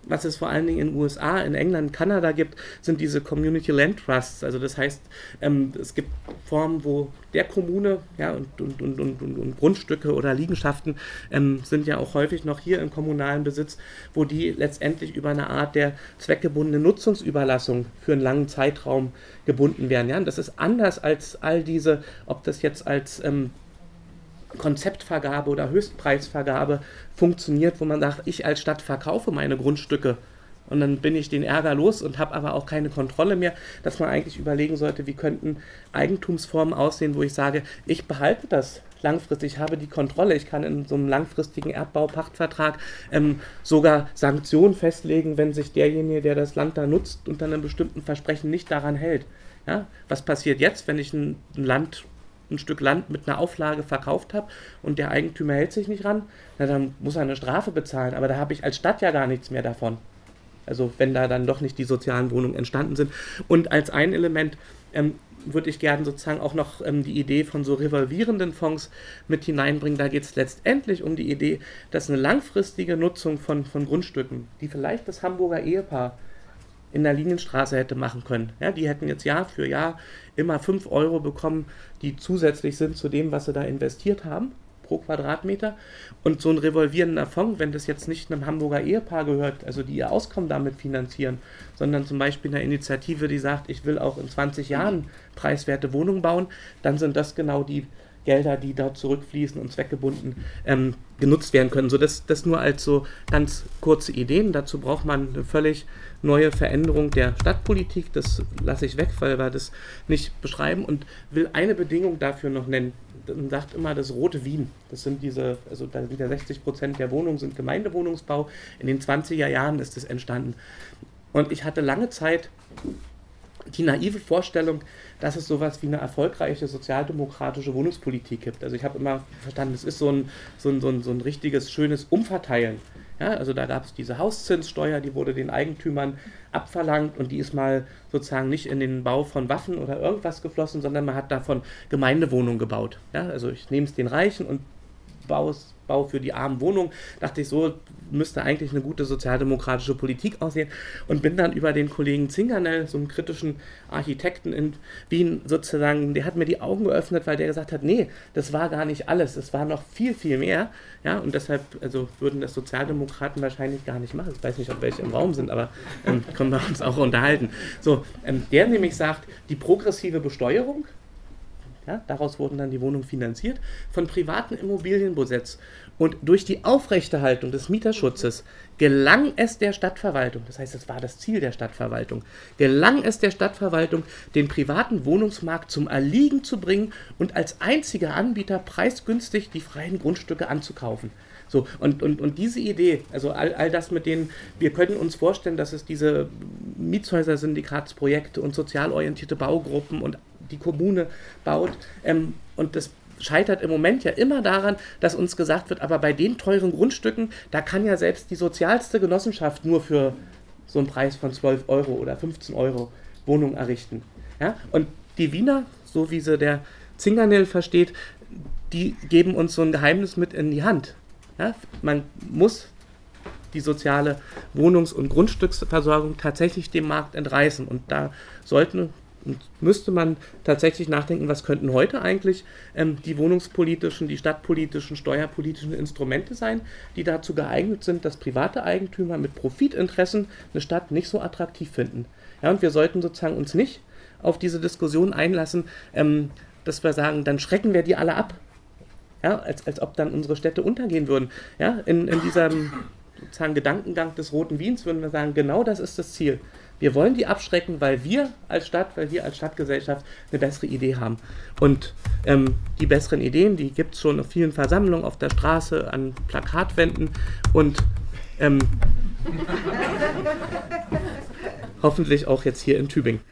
Was es vor allen Dingen in den USA, in England, Kanada gibt, sind diese Community Land Trusts. Also das heißt, ähm, es gibt Formen, wo der Kommune ja, und, und, und, und, und Grundstücke oder Liegenschaften ähm, sind ja auch häufig noch hier im kommunalen Besitz, wo die letztendlich über eine Art der zweckgebundenen Nutzungsüberlassung für einen langen Zeitraum gebunden werden. Ja? Und das ist anders als all diese, ob das jetzt als ähm, Konzeptvergabe oder Höchstpreisvergabe funktioniert, wo man sagt, ich als Stadt verkaufe meine Grundstücke und dann bin ich den Ärger los und habe aber auch keine Kontrolle mehr, dass man eigentlich überlegen sollte, wie könnten Eigentumsformen aussehen, wo ich sage, ich behalte das langfristig, ich habe die Kontrolle, ich kann in so einem langfristigen Erbbaupachtvertrag ähm, sogar Sanktionen festlegen, wenn sich derjenige, der das Land da nutzt, unter einem bestimmten Versprechen nicht daran hält. Ja? Was passiert jetzt, wenn ich ein Land ein Stück Land mit einer Auflage verkauft habe und der Eigentümer hält sich nicht ran, na, dann muss er eine Strafe bezahlen. Aber da habe ich als Stadt ja gar nichts mehr davon. Also wenn da dann doch nicht die sozialen Wohnungen entstanden sind. Und als ein Element ähm, würde ich gerne sozusagen auch noch ähm, die Idee von so revolvierenden Fonds mit hineinbringen. Da geht es letztendlich um die Idee, dass eine langfristige Nutzung von, von Grundstücken, die vielleicht das Hamburger Ehepaar in der Linienstraße hätte machen können. Ja, die hätten jetzt Jahr für Jahr immer 5 Euro bekommen, die zusätzlich sind zu dem, was sie da investiert haben pro Quadratmeter. Und so ein revolvierender Fonds, wenn das jetzt nicht einem Hamburger Ehepaar gehört, also die ihr Auskommen damit finanzieren, sondern zum Beispiel eine Initiative, die sagt, ich will auch in 20 Jahren preiswerte Wohnungen bauen, dann sind das genau die Gelder, die dort zurückfließen und zweckgebunden ähm, genutzt werden können. So das, das nur als so ganz kurze Ideen. Dazu braucht man eine völlig neue Veränderung der Stadtpolitik. Das lasse ich weg, weil wir das nicht beschreiben und will eine Bedingung dafür noch nennen. sagt immer das rote Wien. Das sind diese, also da sind ja 60 Prozent der Wohnungen sind Gemeindewohnungsbau. In den 20er Jahren ist das entstanden. Und ich hatte lange Zeit die naive Vorstellung, dass es sowas wie eine erfolgreiche sozialdemokratische Wohnungspolitik gibt. Also ich habe immer verstanden, es ist so ein, so ein, so ein, so ein richtiges, schönes Umverteilen. Ja, also da gab es diese Hauszinssteuer, die wurde den Eigentümern abverlangt und die ist mal sozusagen nicht in den Bau von Waffen oder irgendwas geflossen, sondern man hat davon Gemeindewohnungen gebaut. Ja, also ich nehme es den Reichen und es Bau für die armen Wohnungen, dachte ich, so müsste eigentlich eine gute sozialdemokratische Politik aussehen und bin dann über den Kollegen Zingernell, so einen kritischen Architekten in Wien sozusagen, der hat mir die Augen geöffnet, weil der gesagt hat, nee, das war gar nicht alles, es war noch viel, viel mehr, ja, und deshalb, also würden das Sozialdemokraten wahrscheinlich gar nicht machen, ich weiß nicht, ob welche im Raum sind, aber ähm, können wir uns auch unterhalten. So, ähm, der nämlich sagt, die progressive Besteuerung, ja, daraus wurden dann die Wohnungen finanziert von privaten Immobilienbesitz. Und durch die Aufrechterhaltung des Mieterschutzes gelang es der Stadtverwaltung, das heißt, es war das Ziel der Stadtverwaltung, gelang es der Stadtverwaltung, den privaten Wohnungsmarkt zum Erliegen zu bringen und als einziger Anbieter preisgünstig die freien Grundstücke anzukaufen. So, und, und, und diese Idee, also all, all das mit denen, wir können uns vorstellen, dass es diese Mietshäuser-Syndikatsprojekte und sozial orientierte Baugruppen und die Kommune baut. Ähm, und das scheitert im Moment ja immer daran, dass uns gesagt wird, aber bei den teuren Grundstücken, da kann ja selbst die sozialste Genossenschaft nur für so einen Preis von 12 Euro oder 15 Euro Wohnung errichten. Ja? Und die Wiener, so wie sie der Zingernell versteht, die geben uns so ein Geheimnis mit in die Hand. Ja? Man muss die soziale Wohnungs- und Grundstücksversorgung tatsächlich dem Markt entreißen. Und da sollten und müsste man tatsächlich nachdenken, was könnten heute eigentlich ähm, die wohnungspolitischen, die stadtpolitischen, steuerpolitischen Instrumente sein, die dazu geeignet sind, dass private Eigentümer mit Profitinteressen eine Stadt nicht so attraktiv finden. Ja, und wir sollten sozusagen uns nicht auf diese Diskussion einlassen, ähm, dass wir sagen, dann schrecken wir die alle ab. Ja, als, als ob dann unsere Städte untergehen würden. Ja, in, in diesem sozusagen Gedankengang des Roten Wiens würden wir sagen, genau das ist das Ziel. Wir wollen die abschrecken, weil wir als Stadt, weil wir als Stadtgesellschaft eine bessere Idee haben. Und ähm, die besseren Ideen, die gibt es schon auf vielen Versammlungen, auf der Straße, an Plakatwänden und ähm, hoffentlich auch jetzt hier in Tübingen.